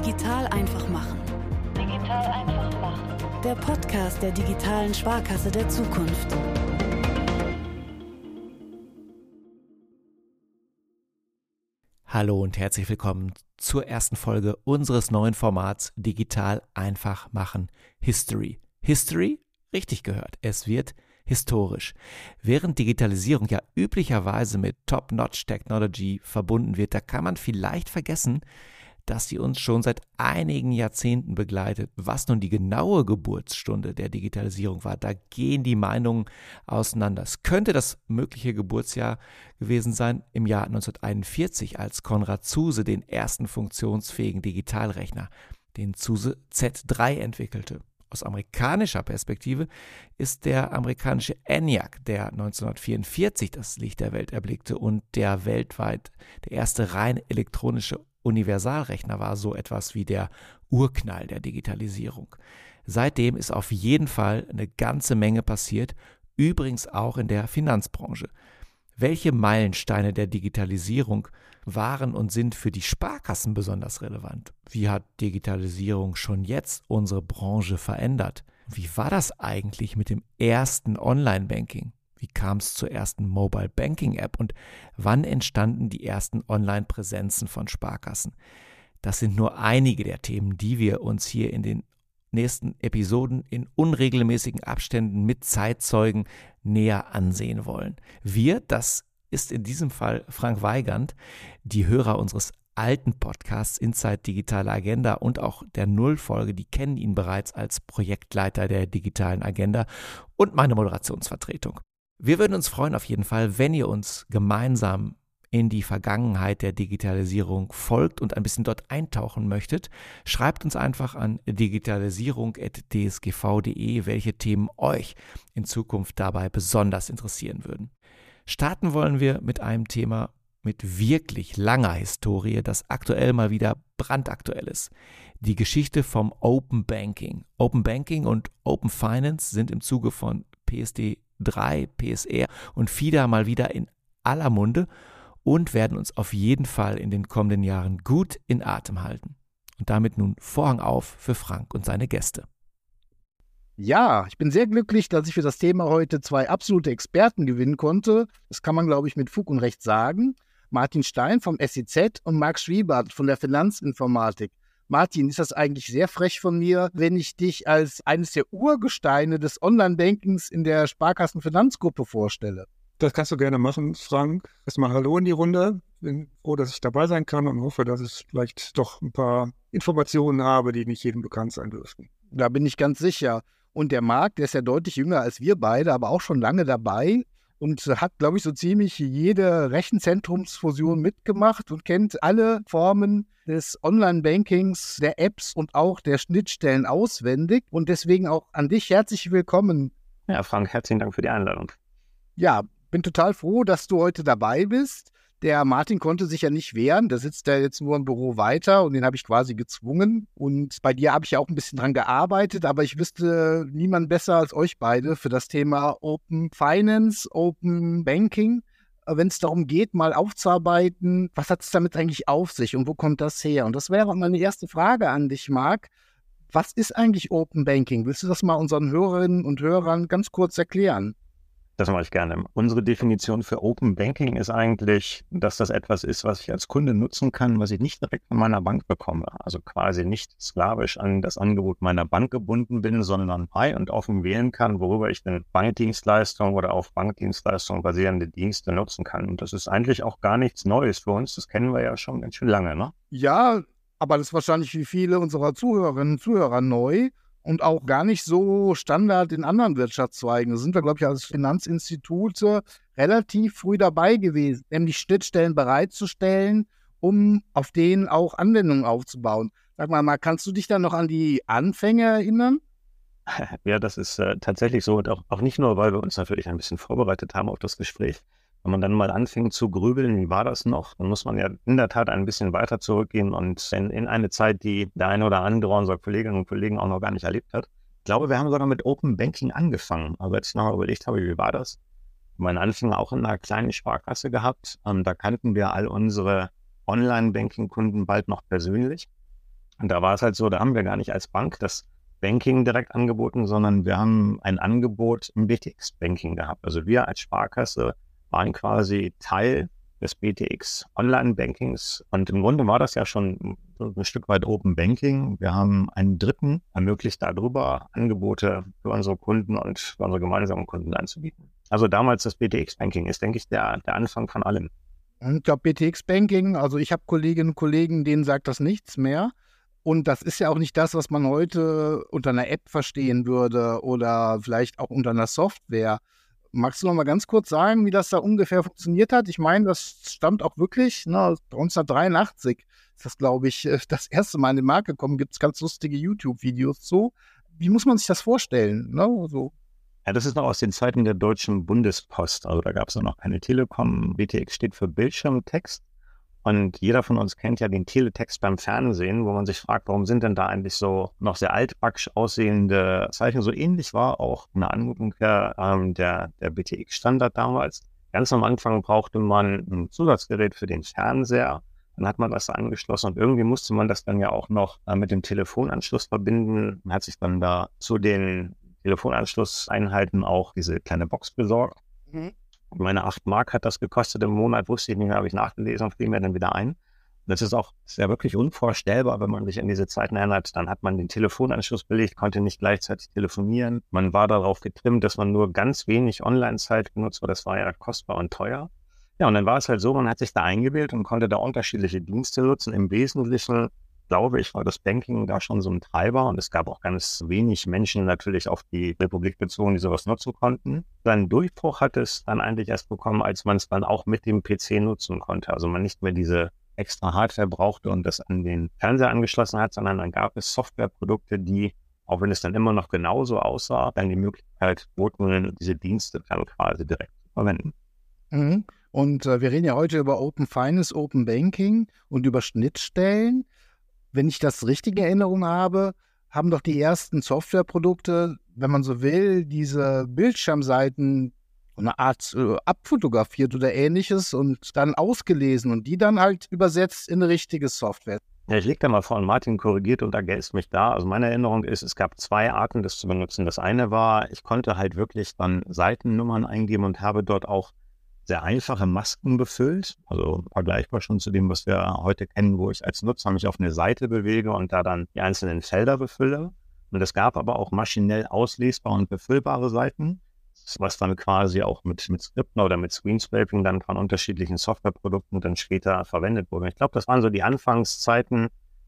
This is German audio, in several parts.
Digital einfach machen. Digital einfach machen. Der Podcast der digitalen Sparkasse der Zukunft. Hallo und herzlich willkommen zur ersten Folge unseres neuen Formats Digital einfach machen History. History? Richtig gehört. Es wird historisch. Während Digitalisierung ja üblicherweise mit Top-Notch-Technology verbunden wird, da kann man vielleicht vergessen, dass sie uns schon seit einigen Jahrzehnten begleitet. Was nun die genaue Geburtsstunde der Digitalisierung war, da gehen die Meinungen auseinander. Es könnte das mögliche Geburtsjahr gewesen sein im Jahr 1941, als Konrad Zuse den ersten funktionsfähigen Digitalrechner, den Zuse Z3, entwickelte. Aus amerikanischer Perspektive ist der amerikanische ENIAC, der 1944 das Licht der Welt erblickte und der weltweit der erste rein elektronische Universalrechner war, so etwas wie der Urknall der Digitalisierung. Seitdem ist auf jeden Fall eine ganze Menge passiert, übrigens auch in der Finanzbranche. Welche Meilensteine der Digitalisierung waren und sind für die Sparkassen besonders relevant? Wie hat Digitalisierung schon jetzt unsere Branche verändert? Wie war das eigentlich mit dem ersten Online-Banking? Wie kam es zur ersten Mobile Banking App und wann entstanden die ersten Online-Präsenzen von Sparkassen? Das sind nur einige der Themen, die wir uns hier in den nächsten Episoden in unregelmäßigen Abständen mit Zeitzeugen näher ansehen wollen. Wir, das ist in diesem Fall Frank Weigand, die Hörer unseres alten Podcasts Inside Digitale Agenda und auch der Nullfolge, die kennen ihn bereits als Projektleiter der digitalen Agenda und meine Moderationsvertretung. Wir würden uns freuen auf jeden Fall, wenn ihr uns gemeinsam in die Vergangenheit der Digitalisierung folgt und ein bisschen dort eintauchen möchtet, schreibt uns einfach an digitalisierung.dsgv.de, welche Themen euch in Zukunft dabei besonders interessieren würden. Starten wollen wir mit einem Thema mit wirklich langer Historie, das aktuell mal wieder brandaktuell ist. Die Geschichte vom Open Banking. Open Banking und Open Finance sind im Zuge von PSD 3, PSR und FIDA mal wieder in aller Munde und werden uns auf jeden Fall in den kommenden Jahren gut in Atem halten. Und damit nun Vorhang auf für Frank und seine Gäste. Ja, ich bin sehr glücklich, dass ich für das Thema heute zwei absolute Experten gewinnen konnte. Das kann man, glaube ich, mit Fug und Recht sagen. Martin Stein vom SEZ und Marc Schwiebert von der Finanzinformatik. Martin, ist das eigentlich sehr frech von mir, wenn ich dich als eines der Urgesteine des Online-Bankings in der Sparkassenfinanzgruppe vorstelle? Das kannst du gerne machen, Frank. Erstmal Hallo in die Runde. Bin froh, dass ich dabei sein kann und hoffe, dass ich vielleicht doch ein paar Informationen habe, die nicht jedem bekannt sein dürften. Da bin ich ganz sicher. Und der Marc, der ist ja deutlich jünger als wir beide, aber auch schon lange dabei und hat, glaube ich, so ziemlich jede Rechenzentrumsfusion mitgemacht und kennt alle Formen des Online-Bankings, der Apps und auch der Schnittstellen auswendig. Und deswegen auch an dich herzlich willkommen. Ja, Frank, herzlichen Dank für die Einladung. Ja, bin total froh, dass du heute dabei bist. Der Martin konnte sich ja nicht wehren. Der sitzt ja jetzt nur im Büro weiter und den habe ich quasi gezwungen. Und bei dir habe ich ja auch ein bisschen dran gearbeitet, aber ich wüsste niemand besser als euch beide für das Thema Open Finance, Open Banking. Wenn es darum geht, mal aufzuarbeiten, was hat es damit eigentlich auf sich und wo kommt das her? Und das wäre auch meine erste Frage an dich, Marc. Was ist eigentlich Open Banking? Willst du das mal unseren Hörerinnen und Hörern ganz kurz erklären? Das mache ich gerne. Unsere Definition für Open Banking ist eigentlich, dass das etwas ist, was ich als Kunde nutzen kann, was ich nicht direkt von meiner Bank bekomme. Also quasi nicht sklavisch an das Angebot meiner Bank gebunden bin, sondern frei und offen wählen kann, worüber ich eine Bankdienstleistung oder auf Bankdienstleistungen basierende Dienste nutzen kann. Und das ist eigentlich auch gar nichts Neues für uns. Das kennen wir ja schon ganz schön lange, ne? Ja, aber das ist wahrscheinlich wie viele unserer Zuhörerinnen und Zuhörer neu und auch gar nicht so Standard in anderen Wirtschaftszweigen. Da sind wir, glaube ich, als Finanzinstitute relativ früh dabei gewesen, nämlich Schnittstellen bereitzustellen, um auf denen auch Anwendungen aufzubauen. Sag mal, mal kannst du dich da noch an die Anfänge erinnern? Ja, das ist äh, tatsächlich so und auch, auch nicht nur, weil wir uns natürlich ein bisschen vorbereitet haben auf das Gespräch, wenn man dann mal anfängt zu grübeln, wie war das noch, dann muss man ja in der Tat ein bisschen weiter zurückgehen und in, in eine Zeit, die der eine oder andere unserer Kolleginnen und Kollegen auch noch gar nicht erlebt hat. Ich glaube, wir haben sogar mit Open Banking angefangen. Aber jetzt noch überlegt habe, wie war das? Mein Anfang auch in einer kleinen Sparkasse gehabt. Ähm, da kannten wir all unsere Online-Banking-Kunden bald noch persönlich. Und da war es halt so, da haben wir gar nicht als Bank das Banking direkt angeboten, sondern wir haben ein Angebot im BTX-Banking gehabt. Also wir als Sparkasse waren quasi Teil des BTX Online-Bankings. Und im Grunde war das ja schon ein Stück weit Open Banking. Wir haben einen Dritten ermöglicht, darüber Angebote für unsere Kunden und für unsere gemeinsamen Kunden anzubieten. Also damals das BTX Banking ist, denke ich, der, der Anfang von allem. Ich glaube, BTX Banking, also ich habe Kolleginnen und Kollegen, denen sagt das nichts mehr. Und das ist ja auch nicht das, was man heute unter einer App verstehen würde oder vielleicht auch unter einer Software. Magst du noch mal ganz kurz sagen, wie das da ungefähr funktioniert hat? Ich meine, das stammt auch wirklich, ne, 1983 ist das, glaube ich, äh, das erste Mal in den Markt gekommen. Gibt es ganz lustige YouTube-Videos zu. Wie muss man sich das vorstellen? Ne? So. Ja, das ist noch aus den Zeiten der Deutschen Bundespost. Also da gab es noch keine Telekom. BTX steht für Bildschirmtext. Und jeder von uns kennt ja den Teletext beim Fernsehen, wo man sich fragt, warum sind denn da eigentlich so noch sehr altbacksch aussehende Zeichen? So ähnlich war auch eine Anmutung her ähm, der, der BTX-Standard damals. Ganz am Anfang brauchte man ein Zusatzgerät für den Fernseher. Dann hat man das angeschlossen und irgendwie musste man das dann ja auch noch äh, mit dem Telefonanschluss verbinden. Man hat sich dann da zu den Telefonanschlusseinheiten auch diese kleine Box besorgt. Mhm. Meine 8 Mark hat das gekostet im Monat, wusste ich nicht mehr, habe ich nachgelesen und fiel mir dann wieder ein. Das ist auch sehr wirklich unvorstellbar, wenn man sich an diese Zeiten erinnert. Dann hat man den Telefonanschluss belegt, konnte nicht gleichzeitig telefonieren. Man war darauf getrimmt, dass man nur ganz wenig Online-Zeit benutzt, weil das war ja kostbar und teuer. Ja, und dann war es halt so, man hat sich da eingewählt und konnte da unterschiedliche Dienste nutzen. Im Wesentlichen glaube ich, war das Banking da schon so ein Treiber und es gab auch ganz wenig Menschen natürlich auf die Republik bezogen, die sowas nutzen konnten. Sein Durchbruch hat es dann eigentlich erst bekommen, als man es dann auch mit dem PC nutzen konnte. Also man nicht mehr diese extra Hardware brauchte und das an den Fernseher angeschlossen hat, sondern dann gab es Softwareprodukte, die, auch wenn es dann immer noch genauso aussah, dann die Möglichkeit boten, diese Dienste dann quasi direkt zu verwenden. Mhm. Und äh, wir reden ja heute über Open Finance, Open Banking und über Schnittstellen wenn ich das richtig in Erinnerung habe, haben doch die ersten Softwareprodukte, wenn man so will, diese Bildschirmseiten eine Art äh, abfotografiert oder ähnliches und dann ausgelesen und die dann halt übersetzt in eine richtige Software. Ja, ich lege da mal vor und Martin korrigiert und ergänzt mich da. Also meine Erinnerung ist, es gab zwei Arten, das zu benutzen. Das eine war, ich konnte halt wirklich dann Seitennummern eingeben und habe dort auch sehr einfache Masken befüllt, also vergleichbar schon zu dem, was wir heute kennen, wo ich als Nutzer mich auf eine Seite bewege und da dann die einzelnen Felder befülle. Und es gab aber auch maschinell auslesbare und befüllbare Seiten, was dann quasi auch mit, mit Skripten oder mit Screenscraping dann von unterschiedlichen Softwareprodukten dann später verwendet wurde. Ich glaube, das waren so die Anfangszeiten.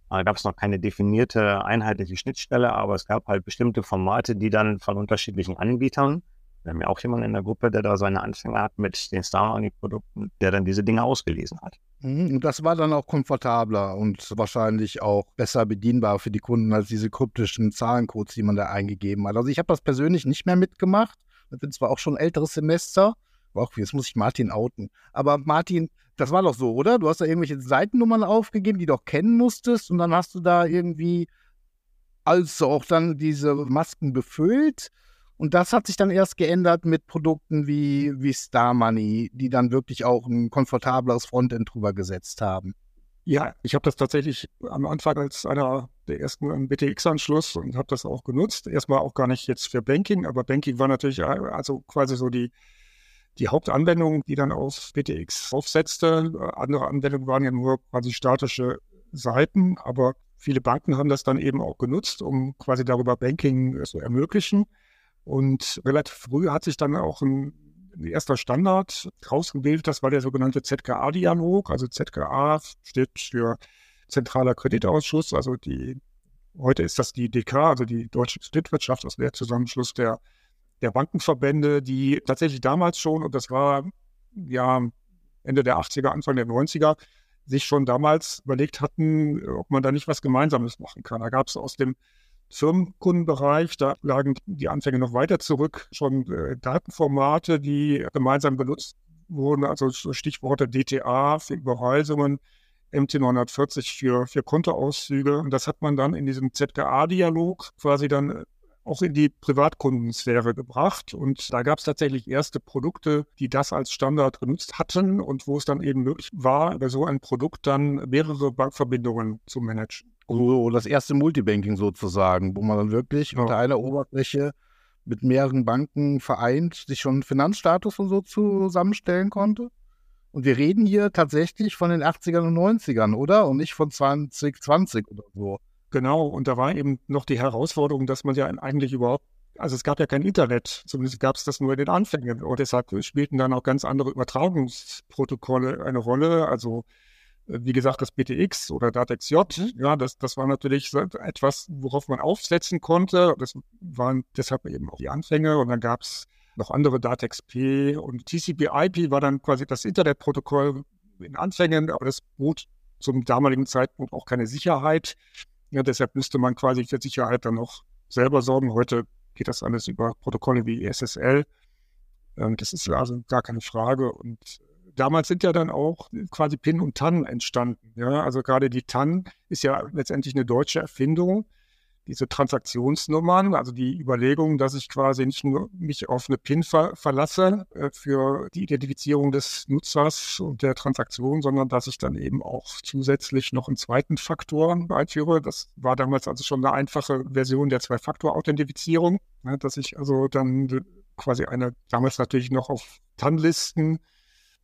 Da gab es noch keine definierte einheitliche Schnittstelle, aber es gab halt bestimmte Formate, die dann von unterschiedlichen Anbietern wir haben ja auch jemanden in der Gruppe, der da seine Anfänge hat mit den Star Money-Produkten, der dann diese Dinge ausgelesen hat. Mhm, und das war dann auch komfortabler und wahrscheinlich auch besser bedienbar für die Kunden als diese kryptischen Zahlencodes, die man da eingegeben hat. Also ich habe das persönlich nicht mehr mitgemacht. Ich bin zwar auch schon älteres Semester, auch jetzt muss ich Martin outen. Aber Martin, das war doch so, oder? Du hast da irgendwelche Seitennummern aufgegeben, die du doch kennen musstest und dann hast du da irgendwie also auch dann diese Masken befüllt und das hat sich dann erst geändert mit Produkten wie, wie Star Money, die dann wirklich auch ein komfortableres Frontend drüber gesetzt haben. Ja, ich habe das tatsächlich am Anfang als einer der ersten BTX-Anschluss und habe das auch genutzt. Erstmal auch gar nicht jetzt für Banking, aber Banking war natürlich äh, also quasi so die, die Hauptanwendung, die dann auf BTX aufsetzte. Andere Anwendungen waren ja nur quasi statische Seiten, aber viele Banken haben das dann eben auch genutzt, um quasi darüber Banking zu ermöglichen. Und relativ früh hat sich dann auch ein, erster Standard rausgebildet. Das war der sogenannte ZKA-Dialog. Also ZKA steht für Zentraler Kreditausschuss. Also die, heute ist das die DK, also die Deutsche Kreditwirtschaft, das der Zusammenschluss der, der Bankenverbände, die tatsächlich damals schon, und das war ja Ende der 80er, Anfang der 90er, sich schon damals überlegt hatten, ob man da nicht was Gemeinsames machen kann. Da gab es aus dem Firmenkundenbereich, da lagen die Anfänge noch weiter zurück, schon äh, Datenformate, die gemeinsam benutzt wurden, also Stichworte DTA für Überweisungen, MT940 für, für Kontoauszüge. Und das hat man dann in diesem ZKA-Dialog quasi dann äh, auch in die Privatkundensphäre gebracht. Und da gab es tatsächlich erste Produkte, die das als Standard genutzt hatten und wo es dann eben möglich war, über so ein Produkt dann mehrere Bankverbindungen zu managen. So das erste Multibanking sozusagen, wo man dann wirklich Ja. unter einer Oberfläche mit mehreren Banken vereint sich schon einen Finanzstatus und so zusammenstellen konnte. Und wir reden hier tatsächlich von den 80ern und 90ern, oder? Und nicht von 2020 oder so. Genau, und da war eben noch die Herausforderung, dass man ja eigentlich überhaupt, also es gab ja kein Internet, zumindest gab es das nur in den Anfängen. Und deshalb spielten dann auch ganz andere Übertragungsprotokolle eine Rolle. Also wie gesagt, das BTX oder DATEX-J, ja, das, das war natürlich etwas, worauf man aufsetzen konnte. Das waren deshalb eben auch die Anfänge. Und dann gab es noch andere DATEX-P und TCP/IP war dann quasi das Internetprotokoll in Anfängen, aber das bot zum damaligen Zeitpunkt auch keine Sicherheit. Ja, deshalb müsste man quasi für Sicherheit dann noch selber sorgen. Heute geht das alles über Protokolle wie SSL. Ähm, das ist also gar keine Frage. Und damals sind ja dann auch quasi PIN und TAN entstanden. Ja, also gerade die TAN ist ja letztendlich eine deutsche Erfindung. Diese Transaktionsnummern, also die Überlegung, dass ich quasi nicht nur mich auf eine PIN ver verlasse äh, für die Identifizierung des Nutzers und der Transaktion, sondern dass ich dann eben auch zusätzlich noch einen zweiten Faktor einführe. Das war damals also schon eine einfache Version der Zwei-Faktor-Authentifizierung, ne, dass ich also dann quasi eine, damals natürlich noch auf TAN-Listen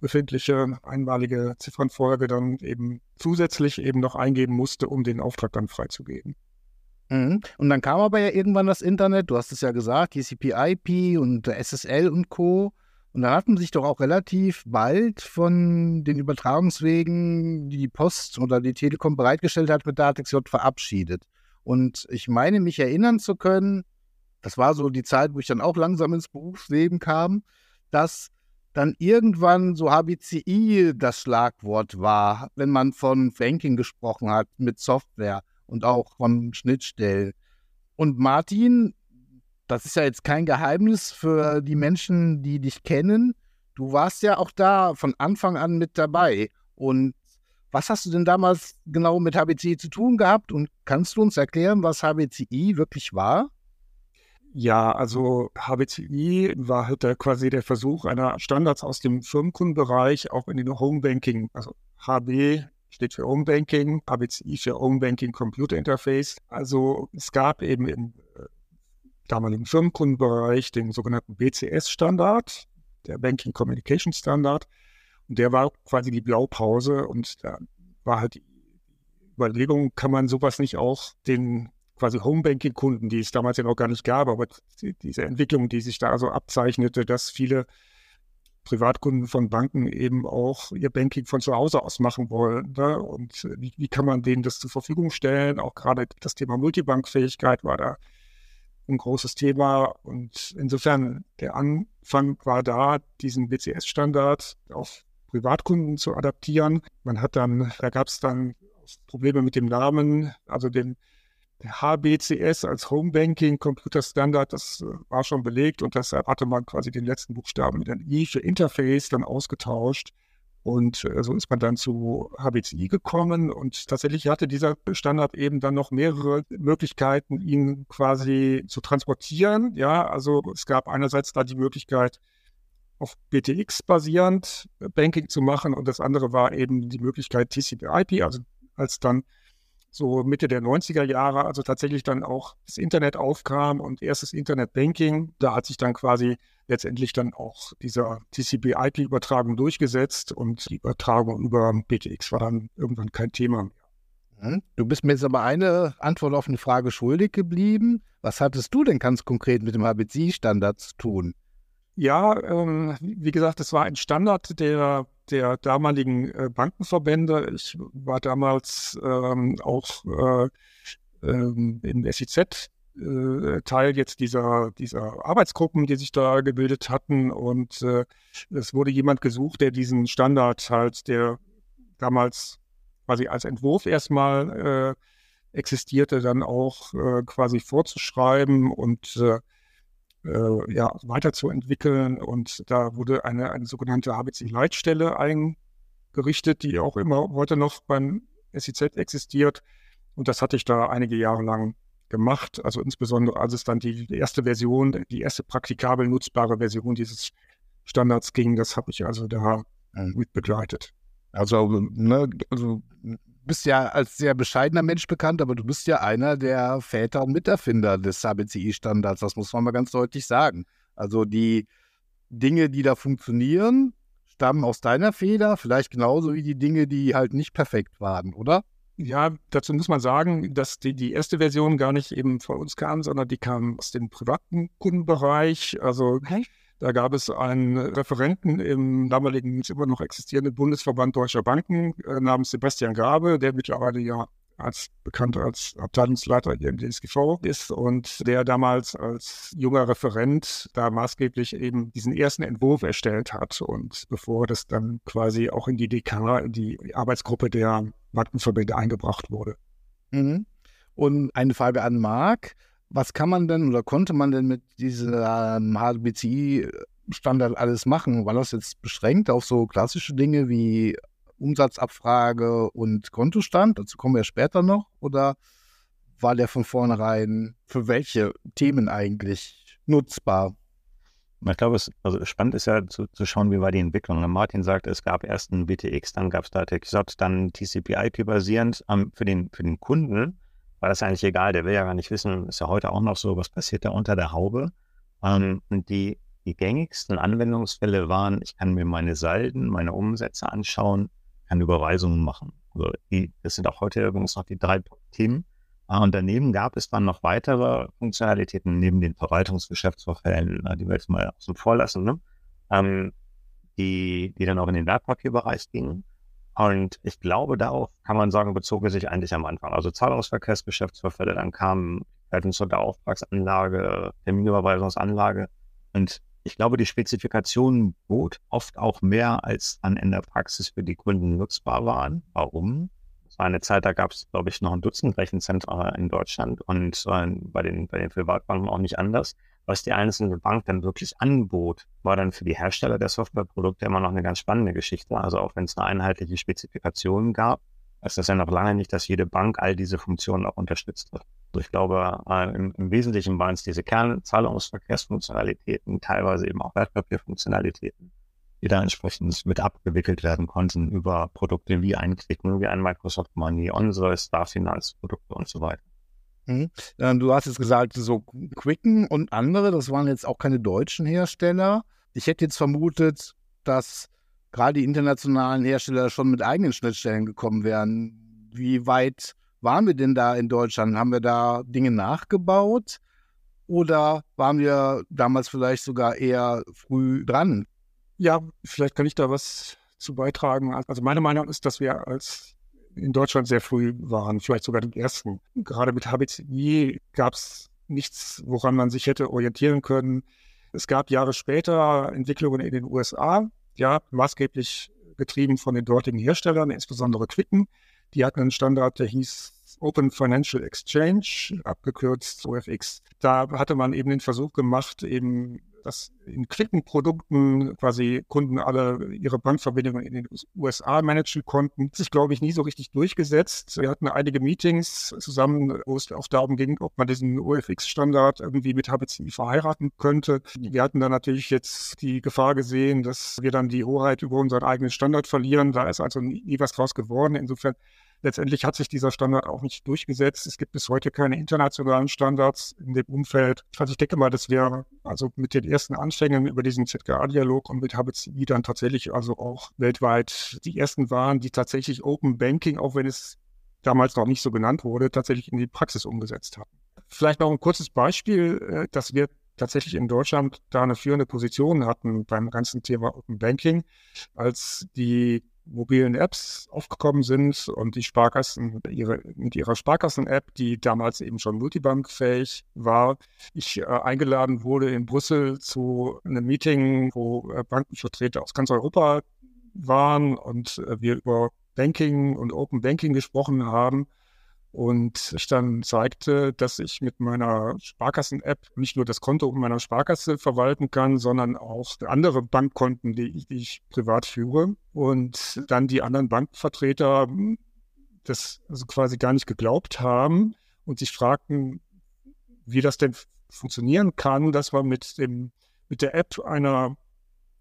befindliche einmalige Ziffernfolge dann eben zusätzlich eben noch eingeben musste, um den Auftrag dann freizugeben. Mhm. Und dann kam aber ja irgendwann das Internet, du hast es ja gesagt, TCP/IP und SSL und Co. Und dann hatten sich doch auch relativ bald von den Übertragungswegen, die die Post oder die Telekom bereitgestellt hat, mit DATEX-J verabschiedet. Und ich meine, mich erinnern zu können, das war so die Zeit, wo ich dann auch langsam ins Berufsleben kam, dass dann irgendwann so HBCI das Schlagwort war, wenn man von Banking gesprochen hat mit Software und auch von Schnittstellen. Und Martin, das ist ja jetzt kein Geheimnis für die Menschen, die dich kennen. Du warst ja auch da von Anfang an mit dabei. Und was hast du denn damals genau mit HBCI zu tun gehabt? Und kannst du uns erklären, was HBCI wirklich war? Ja, also HBCI war halt der, quasi der Versuch einer Standards aus dem Firmenkundenbereich auch in den Homebanking, also HB steht für Homebanking, HBCI für Homebanking Computer Interface. Also es gab eben im äh, damaligen Firmenkundenbereich den sogenannten BCS-Standard, der Banking Communication Standard. Und der war quasi die Blaupause und da war halt die Überlegung, kann man sowas nicht auch den quasi Homebanking-Kunden, die es damals ja noch gar nicht gab, aber die, diese Entwicklung, die sich da so abzeichnete, dass viele Privatkunden von Banken eben auch ihr Banking von zu Hause aus machen wollen. Ne? Und wie, wie, kann man denen das zur Verfügung stellen? Auch gerade das Thema Multibankfähigkeit war da ein großes Thema. Und insofern, der Anfang war da, diesen BCS-Standard auf Privatkunden zu adaptieren. Man hat dann, da gab es dann Probleme mit dem Namen, also den HBCS als Homebanking Computer Standard, das äh, war schon belegt und deshalb hatte man quasi den letzten Buchstaben mit einem I für Interface dann ausgetauscht. Und äh, so ist man dann zu HBCI gekommen und tatsächlich hatte dieser Standard eben dann noch mehrere Möglichkeiten, ihn quasi zu transportieren. Ja, also es gab einerseits da die Möglichkeit, auf BTX basierend Banking zu machen und das andere war eben die Möglichkeit TCP/IP, also als dann so Mitte der 90er Jahre, also tatsächlich dann auch das Internet aufkam und erstes Internetbanking. Da hat sich dann quasi letztendlich dann auch dieser TCP-IP-Übertragung durchgesetzt und die Übertragung über BTX war dann irgendwann kein Thema mehr. Du bist mir jetzt aber eine Antwort auf eine Frage schuldig geblieben. Was hattest du denn ganz konkret mit dem HBC-Standard zu tun? Ja, ähm, wie gesagt, es war ein Standard der, der damaligen äh, Bankenverbände. Ich war damals ähm, auch äh, ähm, im SIZ äh, Teil jetzt dieser, dieser Arbeitsgruppen, die sich da gebildet hatten. Und äh, es wurde jemand gesucht, der diesen Standard halt, der damals quasi als Entwurf erstmal äh, existierte, dann auch äh, quasi vorzuschreiben und äh, ja, weiterzuentwickeln. Und da wurde eine, eine sogenannte HBC-Leitstelle eingerichtet, die auch immer heute noch beim SIZ existiert. Und das hatte ich da einige Jahre lang gemacht. Also insbesondere, als es dann die erste Version, die erste praktikabel nutzbare Version dieses Standards ging, das habe ich also da mit begleitet. Also, ne, also bist ja als sehr bescheidener Mensch bekannt, aber du bist ja einer der Väter und Miterfinder des HBCI-Standards. Das muss man mal ganz deutlich sagen. Also die Dinge, die da funktionieren, stammen aus deiner Feder, vielleicht genauso wie die Dinge, die halt nicht perfekt waren, oder? Ja, dazu muss man sagen, dass die, die erste Version gar nicht eben von uns kam, sondern die kam aus dem privaten Kundenbereich. Also okay. Da gab es einen Referenten im damaligen immer noch existierenden Bundesverband Deutscher Banken äh, namens Sebastian Grabe, der mittlerweile ja als bekannt als Abteilungsleiter hier im DSGV ist und der damals als junger Referent da maßgeblich eben diesen ersten Entwurf erstellt hat und bevor das dann quasi auch in die DK, in die Arbeitsgruppe der Bankenverbände eingebracht wurde. Mhm. Und eine Frage an Marc. Was kann man denn oder konnte man denn mit diesem HBCI-Standard alles machen? War das jetzt beschränkt auf so klassische Dinge wie Umsatzabfrage und Kontostand? Dazu kommen wir später noch. Oder war der von vornherein für welche Themen eigentlich nutzbar? Ich glaube, es also spannend ist ja zu, zu schauen, wie war die Entwicklung. Martin sagt, es gab erst ein BTX, dann gab es da TechSot, dann TCP/IP basierend. Ähm, für, den, für den Kunden war das eigentlich egal. Der will ja gar nicht wissen, ist ja heute auch noch so, was passiert da unter der Haube. Ähm, die, die gängigsten Anwendungsfälle waren, ich kann mir meine Salden, meine Umsätze anschauen, kann Überweisungen machen. Also die, das sind auch heute übrigens noch die drei Themen. Ah, und daneben gab es dann noch weitere Funktionalitäten neben den Verwaltungsgeschäftsvorfällen, die wir jetzt mal außen vor lassen, ne? ähm, die, die dann auch in den Wertpapierbereich gingen. Und ich glaube, darauf kann man sagen, bezog es sich eigentlich am Anfang. Also Zahlungsverkehrsgeschäftsvorfälle, dann kamen zur Auftragsanlage, Terminüberweisungsanlage. Und ich glaube, die Spezifikation bot oft auch mehr, als dann in der Praxis für die Kunden nutzbar waren. Warum? War eine Zeit, da gab es, glaube ich, noch ein Dutzend Rechenzentren in Deutschland und äh, bei, den, bei den Privatbanken auch nicht anders. Was die einzelne Bank dann wirklich anbot, war dann für die Hersteller der Softwareprodukte immer noch eine ganz spannende Geschichte. Also auch wenn es eine einheitliche Spezifikation gab, ist das ja noch lange nicht, dass jede Bank all diese Funktionen auch unterstützt hat. Also ich glaube, äh, im, im, Wesentlichen waren es diese Kernzahlungsverkehrsfunktionalitäten, teilweise eben auch Wertpapierfunktionalitäten die da entsprechend mit abgewickelt werden konnten über Produkte wie ein Klicken, wie ein Microsoft Money, unsere Star-Finanzprodukte und so weiter. Mhm. Du hast jetzt gesagt, so Quicken und andere, das waren jetzt auch keine deutschen Hersteller. Ich hätte jetzt vermutet, dass gerade die internationalen Hersteller schon mit eigenen Schnittstellen gekommen wären. Wie weit waren wir denn da in Deutschland? Haben wir da Dinge nachgebaut? Oder waren wir damals vielleicht sogar eher früh dran? Ja, vielleicht kann ich da was zu beitragen. Also meine Meinung ist, dass wir als in Deutschland sehr früh waren, vielleicht sogar die ersten. Gerade mit HBCI gab es nichts, woran man sich hätte orientieren können. Es gab Jahre später Entwicklungen in den USA, ja, maßgeblich getrieben von den dortigen Herstellern, insbesondere Quicken. Die hatten einen Standard, der hieß Open Financial Exchange, abgekürzt OFX. Da hatte man eben den Versuch gemacht, eben dass in Klickenprodukten quasi Kunden alle ihre Bankverbindungen in den USA managen konnten. Ist, glaube ich, nie so richtig durchgesetzt. Wir hatten einige Meetings zusammen, wo es auch darum ging, ob man diesen OFX-Standard irgendwie mit HBCI verheiraten könnte. Wir hatten dann natürlich jetzt die Gefahr gesehen, dass wir dann die Hoheit über unseren eigenen Standard verlieren. Da ist also nie was draus geworden. Insofern Letztendlich hat sich dieser Standard auch nicht durchgesetzt. Es gibt bis heute keine internationalen Standards in dem Umfeld. Also ich denke mal, dass wir also mit den ersten Anfängen über diesen ZGA-Dialog und mit HBCI dann tatsächlich also auch weltweit die ersten waren, die tatsächlich Open Banking, auch wenn es damals noch nicht so genannt wurde, tatsächlich in die Praxis umgesetzt haben. Vielleicht noch ein kurzes Beispiel, äh, dass wir tatsächlich in Deutschland da eine führende Position hatten beim ganzen Thema Open Banking, als die mobilen Apps aufgekommen sind und die Sparkassen ihre, mit ihrer Sparkassen-App, die damals eben schon multibankfähig war, ich äh, eingeladen wurde in Brüssel zu einem Meeting, wo äh, Bankenvertreter aus ganz Europa waren und äh, wir über Banking und Open Banking gesprochen haben und ich dann zeigte, dass ich mit meiner Sparkassen-App nicht nur das Konto meiner Sparkasse verwalten kann, sondern auch andere Bankkonten, die ich, die ich privat führe. Und dann die anderen Bankvertreter hm, das also quasi gar nicht geglaubt haben und sich fragten, wie das denn funktionieren kann, dass man mit dem mit der App einer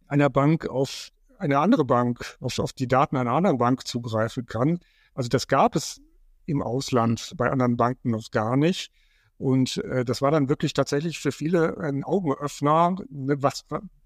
einer Bank auf eine andere Bank, auf, auf die Daten einer anderen Bank zugreifen kann Also das gab es im Ausland bei anderen Banken noch gar nicht. Und äh, das war dann wirklich tatsächlich für viele ein Augenöffner, ne, was,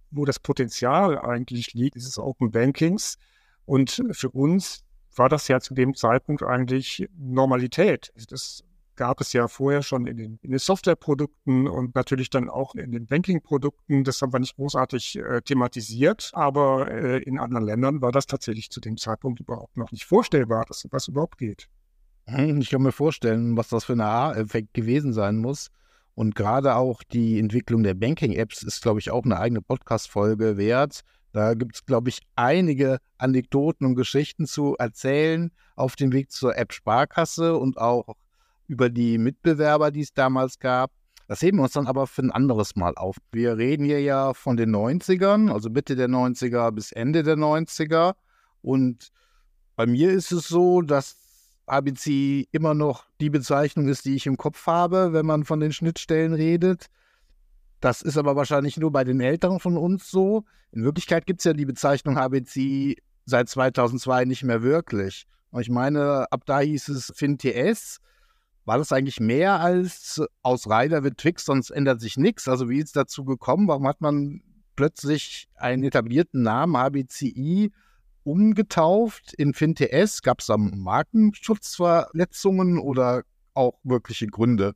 wo das Potenzial eigentlich liegt, dieses Open Bankings. Und für uns war das ja zu dem Zeitpunkt eigentlich Normalität. Das gab es ja vorher schon in den, in den Softwareprodukten und natürlich dann auch in den Banking-Produkten. Das haben wir nicht großartig äh, thematisiert, aber äh, in anderen Ländern war das tatsächlich zu dem Zeitpunkt überhaupt noch nicht vorstellbar, dass was überhaupt geht. Hm, ich kann mir vorstellen, was das für ein Aha-Effekt gewesen sein muss. Und gerade auch die Entwicklung der Banking-Apps ist, glaube ich, auch eine eigene Podcast-Folge wert. Da gibt es, glaube ich, einige Anekdoten und Geschichten zu erzählen auf dem Weg zur App Sparkasse und auch über die Mitbewerber, die es damals gab. Das heben wir uns dann aber für ein anderes Mal auf. Wir reden hier ja von den 90ern, also Mitte der 90er bis Ende der 90er. Und bei mir ist es so, dass ABC immer noch die Bezeichnung ist, die ich im Kopf habe, wenn man von den Schnittstellen redet. Das ist aber wahrscheinlich nur bei den Älteren von uns so. In Wirklichkeit gibt es ja die Bezeichnung ABC seit 2002 nicht mehr wirklich. Und ich meine, ab da hieß es FinTS. War das eigentlich mehr als aus Rider wird Twix, sonst ändert sich nichts? Also wie ist es dazu gekommen? Warum hat man plötzlich einen etablierten Namen ABCI umgetauft in FinTS? Gab es da Markenschutzverletzungen oder auch wirkliche Gründe?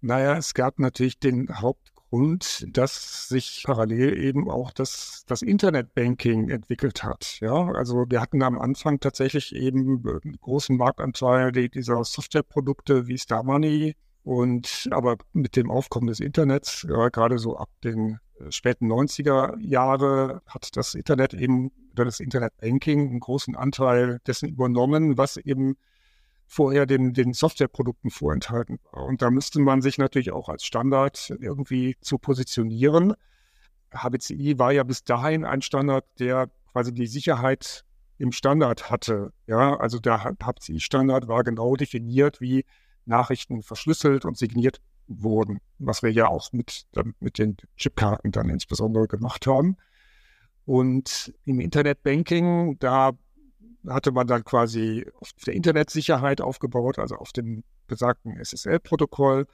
Naja, es gab natürlich den Hauptgrund, dass sich parallel eben auch das, das Internetbanking entwickelt hat. Ja, also wir hatten am Anfang tatsächlich eben einen großen Marktanteil dieser Softwareprodukte wie Star Money. Und aber mit dem Aufkommen des Internets, ja, gerade so ab den späten 90er Jahre hat das Internet eben oder das Internetbanking einen großen Anteil dessen übernommen, was eben vorher den, den Softwareprodukten vorenthalten war. Und da müsste man sich natürlich auch als Standard irgendwie zu positionieren. HBCI war ja bis dahin ein Standard, der quasi die Sicherheit im Standard hatte. Ja, also der HBCI-Standard war genau definiert, wie Nachrichten verschlüsselt und signiert wurden, was wir ja auch mit, mit den Chipkarten dann insbesondere gemacht haben. Und im Internetbanking, da hatte man dann quasi auf der Internetsicherheit aufgebaut, also auf dem besagten SSL-Protokoll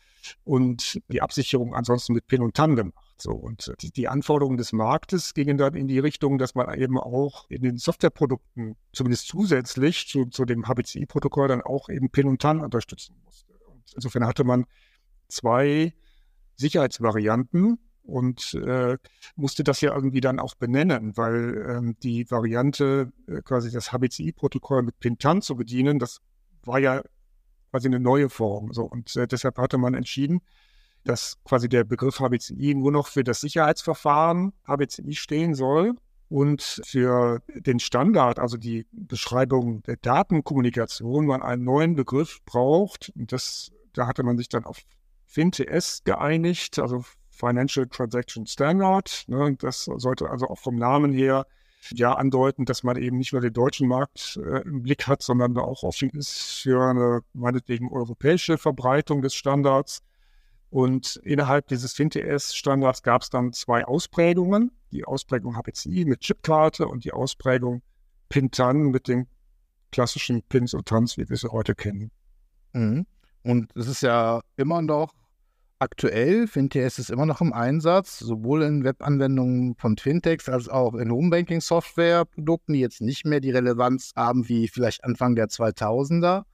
und die Absicherung ansonsten mit PIN und TAN gemacht. So, und die, die, Anforderungen des Marktes gingen dann in die Richtung, dass man eben auch in den Softwareprodukten zumindest zusätzlich zu, zu dem HBCI-Protokoll dann auch eben PIN und TAN unterstützen musste. Und insofern hatte man zwei Sicherheitsvarianten und äh, musste das ja irgendwie dann auch benennen, weil ähm, die Variante, äh, quasi das HBCI-Protokoll mit Pintan zu bedienen, das war ja quasi eine neue Form. So. Und äh, deshalb hatte man entschieden, dass quasi der Begriff HBCI nur noch für das Sicherheitsverfahren HBCI stehen soll und für den Standard, also die Beschreibung der Datenkommunikation, man einen neuen Begriff braucht. Und das, da hatte man sich dann auf FinTS geeinigt, also Financial Transaction Standard. Ne? Das sollte also auch vom Namen her ja andeuten, dass man eben nicht nur den deutschen Markt äh, im Blick hat, sondern auch offen ist für eine meinetwegen europäische Verbreitung des Standards. Und innerhalb dieses FinTS-Standards gab es dann zwei Ausprägungen. Die Ausprägung HPCI mit Chipkarte und die Ausprägung PIN-TAN mit den klassischen Pins und TANs, wie wir sie heute kennen. Mhm. Und es ist ja immer noch aktuell. FinTS ist immer noch im Einsatz, sowohl in Webanwendungen von Fintechs als auch in Homebanking-Software-Produkten, die jetzt nicht mehr die Relevanz haben wie vielleicht Anfang der 2000er.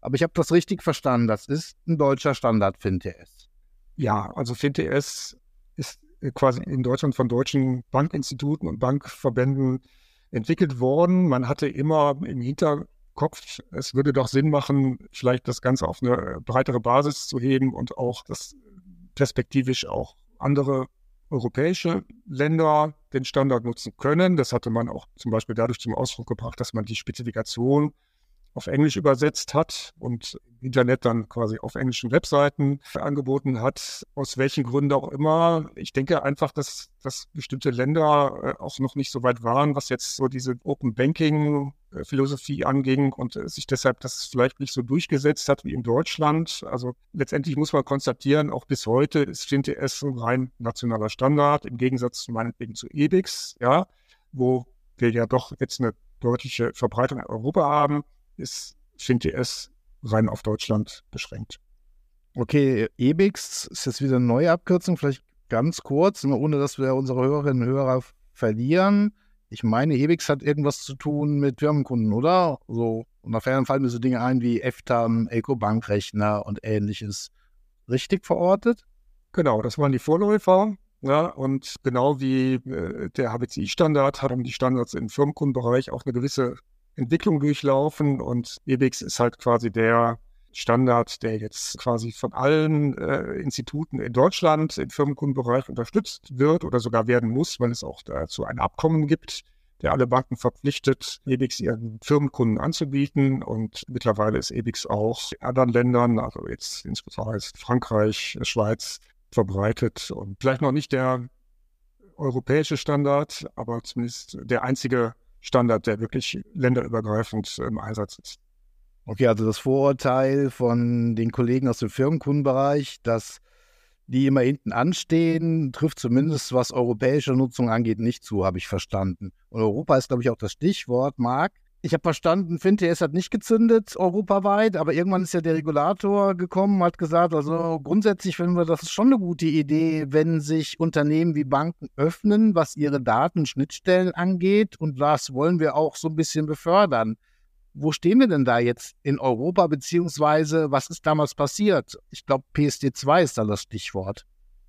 Aber ich habe das richtig verstanden. Das ist ein deutscher Standard FinTS. Ja, also FinTS ist quasi in Deutschland von deutschen Bankinstituten und Bankverbänden entwickelt worden. Man hatte immer im Hintergrund Kopf, es würde doch Sinn machen, vielleicht das Ganze auf eine breitere Basis zu heben und auch das perspektivisch auch andere europäische Länder den Standard nutzen können. Das hatte man auch zum Beispiel dadurch zum Ausdruck gebracht, dass man die Spezifikation auf Englisch übersetzt hat und Internet dann quasi auf englischen Webseiten angeboten hat, aus welchen Gründen auch immer. Ich denke einfach, dass, dass bestimmte Länder äh, auch noch nicht so weit waren, was jetzt so diese Open Banking Philosophie anging und äh, sich deshalb das vielleicht nicht so durchgesetzt hat wie in Deutschland. Also letztendlich muss man konstatieren, auch bis heute ist FinTS ein rein nationaler Standard, im Gegensatz meinetwegen zu EBIX, ja, wo wir ja doch jetzt eine deutliche Verbreitung in Europa haben ist FinTS rein auf Deutschland beschränkt. Okay, EBIX ist jetzt wieder eine neue Abkürzung, vielleicht ganz kurz, ohne dass wir unsere Hörerinnen und Hörer verlieren. Ich meine, EBIX hat irgendwas zu tun mit Firmenkunden, oder? So, und da fallen mir so Dinge ein wie EFTAM, Eco-Bankrechner und ähnliches. Richtig verortet? Genau, das waren die Vorläufer. Ja, und genau wie äh, der HBCI-Standard haben die Standards im Firmenkundenbereich auch eine gewisse Entwicklung durchlaufen und EBIX ist halt quasi der Standard, der jetzt quasi von allen äh, Instituten in Deutschland im Firmenkundenbereich unterstützt wird oder sogar werden muss, weil es auch dazu ein Abkommen gibt, der alle Banken verpflichtet, EBIX ihren Firmenkunden anzubieten. Und mittlerweile ist EBIX auch in anderen Ländern, also jetzt insbesondere Frankreich, Schweiz, verbreitet und vielleicht noch nicht der europäische Standard, aber zumindest der einzige Standard, der wirklich länderübergreifend im Einsatz ist. Okay, also das Vorurteil von den Kollegen aus dem Firmenkundenbereich, dass die immer hinten anstehen, trifft zumindest, was europäische Nutzung angeht, nicht zu, habe ich verstanden. Und Europa ist, glaube ich, auch das Stichwort, Marc. Ich habe verstanden, FinTS hat nicht gezündet europaweit, aber irgendwann ist ja der Regulator gekommen, hat gesagt, also grundsätzlich finden wir, das ist schon eine gute Idee, wenn sich Unternehmen wie Banken öffnen, was ihre Daten, Schnittstellen angeht und das wollen wir auch so ein bisschen befördern. Wo stehen wir denn da jetzt in Europa, beziehungsweise was ist damals passiert? Ich glaube, PSD2 ist da das Stichwort.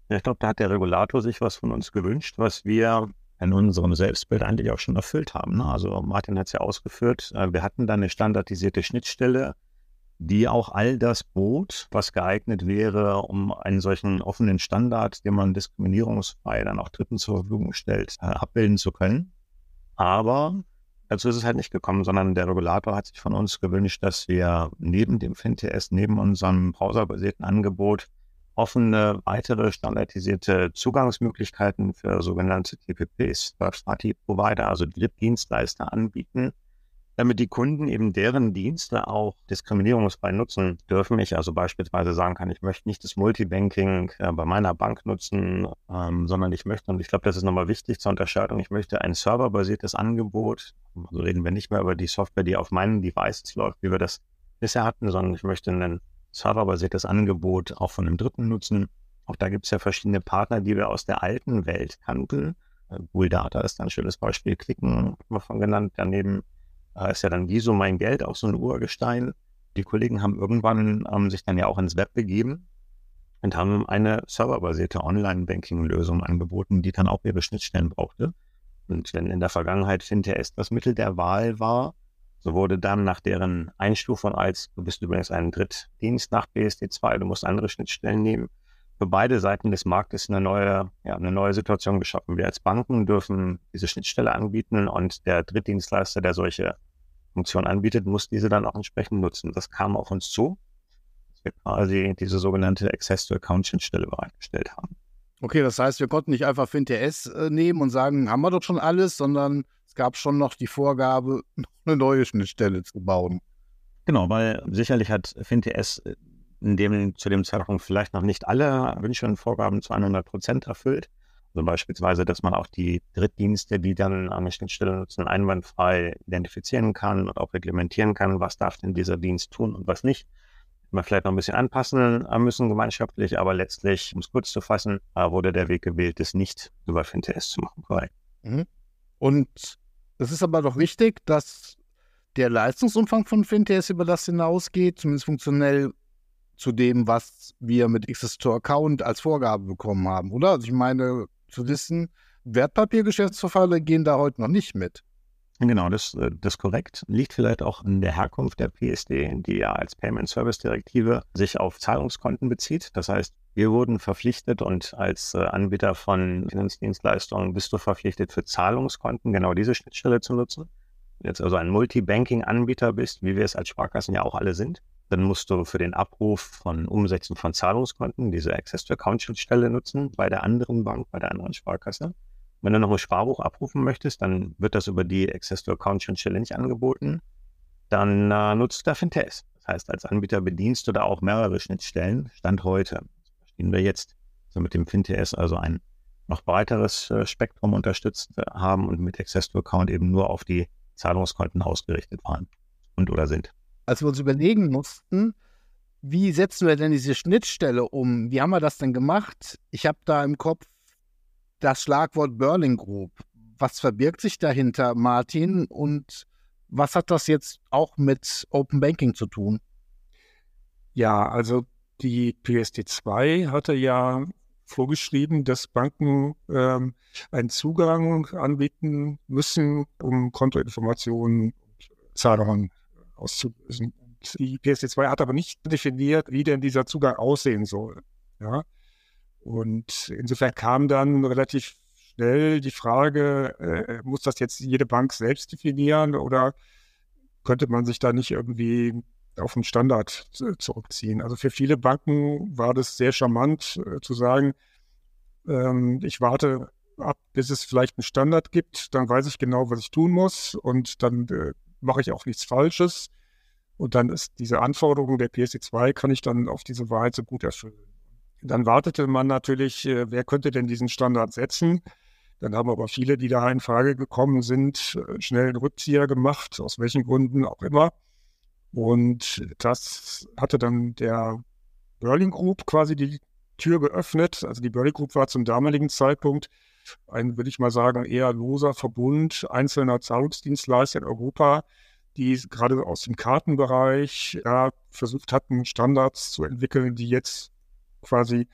Ja, ich glaube, da hat der Regulator sich was von uns gewünscht, was wir in unserem Selbstbild eigentlich auch schon erfüllt haben. Ne? Also Martin hat es ja ausgeführt, äh, wir hatten da eine standardisierte Schnittstelle, die auch all das bot, was geeignet wäre, um einen solchen offenen Standard, den man diskriminierungsfrei dann auch Dritten zur Verfügung stellt, äh, abbilden zu können. Aber dazu ist es halt nicht gekommen, sondern der Regulator hat sich von uns gewünscht, dass wir neben dem FinTS, neben unserem browserbasierten Angebot offene, weitere standardisierte Zugangsmöglichkeiten für sogenannte TPPs, Third-Party-Provider, also Drittdienstleister anbieten, damit die Kunden eben deren Dienste auch diskriminierungsfrei nutzen dürfen. Ich also beispielsweise sagen kann, ich möchte nicht das Multibanking äh, bei meiner Bank nutzen, ähm, sondern ich möchte, und ich glaube, das ist nochmal wichtig zur Unterscheidung, ich möchte ein serverbasiertes Angebot, also reden wir nicht mehr über die Software, die auf meinen Devices läuft, wie wir das bisher hatten, sondern ich möchte einen serverbasiertes Angebot auch von einem Dritten nutzen. Auch da gibt es ja verschiedene Partner, die wir aus der alten Welt kannten. Äh, Google Data ist ein schönes Beispiel. Klicken haben wir von genannt. Daneben äh, ist ja dann Wieso mein Geld, auch so ein Urgestein. Die Kollegen haben irgendwann ähm, sich dann ja auch ins Web begeben und haben eine serverbasierte Online-Banking-Lösung angeboten, die dann auch ihre Schnittstellen brauchte. Und wenn in der Vergangenheit Fintech das Mittel der Wahl war, so wurde dann nach deren Einstufung als, du bist übrigens ein Drittdienst nach BSD2, du musst andere Schnittstellen nehmen, für beide Seiten des Marktes eine neue, ja, eine neue Situation geschaffen. Wir als Banken dürfen diese Schnittstelle anbieten und der Drittdienstleister, der solche Funktionen anbietet, muss diese dann auch entsprechend nutzen. Das kam auf uns zu, dass wir quasi diese sogenannte Access-to-Account-Schnittstelle bereitgestellt haben. Okay, das heißt, wir konnten nicht einfach FinTS äh, nehmen und sagen, haben wir doch schon alles, sondern es gab schon noch die Vorgabe, eine neue Schnittstelle zu bauen. Genau, weil sicherlich hat FinTS äh, in dem, zu dem Zeitpunkt vielleicht noch nicht alle Wünsche und Vorgaben zu 100 Prozent erfüllt. Also beispielsweise, dass man auch die Drittdienste, die dann eine Schnittstelle nutzen, einwandfrei identifizieren kann und auch reglementieren kann, was darf denn dieser Dienst tun und was nicht man vielleicht noch ein bisschen anpassen äh, müssen gemeinschaftlich, aber letztlich, um es kurz zu fassen, äh, wurde der Weg gewählt, das nicht über FinTS zu machen. Korrekt. Mhm. Und es ist aber doch wichtig, dass der Leistungsumfang von FinTS über das hinausgeht, zumindest funktionell zu dem, was wir mit to Account als Vorgabe bekommen haben, oder? Also ich meine, zu wissen, Wertpapiergeschäftsverfahren gehen da heute noch nicht mit. Genau, das, äh, das ist korrekt. Liegt vielleicht auch in der Herkunft der PSD, die ja als Payment Service Direktive sich auf Zahlungskonten bezieht. Das heißt, wir wurden verpflichtet und als äh, Anbieter von Finanzdienstleistungen bist du verpflichtet, für Zahlungskonten genau diese Schnittstelle zu nutzen. Wenn du jetzt also ein Multibanking-Anbieter bist, wie wir es als Sparkassen ja auch alle sind, dann musst du für den Abruf von Umsätzen von Zahlungskonten diese Access-to-Account-Schnittstelle nutzen bei der anderen Bank, bei der anderen Sparkasse. Wenn du noch ein Sparbuch abrufen möchtest, dann wird das über die Access to Account Schnittstelle nicht angeboten. Dann äh, nutzt du Fintest. Das heißt, als Anbieter bedienst du da auch mehrere Schnittstellen. Stand heute. Das verstehen wir jetzt, so mit dem FinTS also ein noch breiteres äh, Spektrum unterstützt äh, haben und mit Access to Account eben nur auf die Zahlungskonten ausgerichtet waren und oder sind. als wir uns überlegen mussten, wie setzen wir denn diese Schnittstelle um? Wie haben wir das denn gemacht? Ich habe da im Kopf das Schlagwort Berlin Group. Was verbirgt sich dahinter, Martin? Und was hat das jetzt auch mit Open Banking zu tun? Ja, also die PSD2 hatte ja vorgeschrieben, dass Banken ähm, einen Zugang anbieten müssen, um Kontoinformationen und Zahlungen auszulösen. Die PSD2 hat aber nicht definiert, wie denn dieser Zugang aussehen soll. Ja? Und insofern kam dann relativ schnell die Frage, äh, muss das jetzt jede Bank selbst definieren oder könnte man sich da nicht irgendwie auf einen Standard zurückziehen? Also für viele Banken war das sehr charmant äh, zu sagen, ähm, ich warte ab, bis es vielleicht einen Standard gibt, dann weiß ich genau, was ich tun muss und dann äh, mache ich auch nichts Falsches. Und dann ist diese Anforderung der PSD2 kann ich dann auf diese Weise gut erfüllen. Dann wartete man natürlich, äh, wer könnte denn diesen Standard setzen? Dann haben aber viele, die da in Frage gekommen sind, äh, schnell einen Rückzieher gemacht, aus welchen Gründen auch immer. Und das hatte dann der Berlin Group quasi die Tür geöffnet. Also die Berlin Group war zum damaligen Zeitpunkt ein, würde ich mal sagen, eher loser Verbund einzelner Zahlungsdienstleister in Europa, die gerade aus dem Kartenbereich ja, versucht hatten, Standards zu entwickeln, die jetzt quasi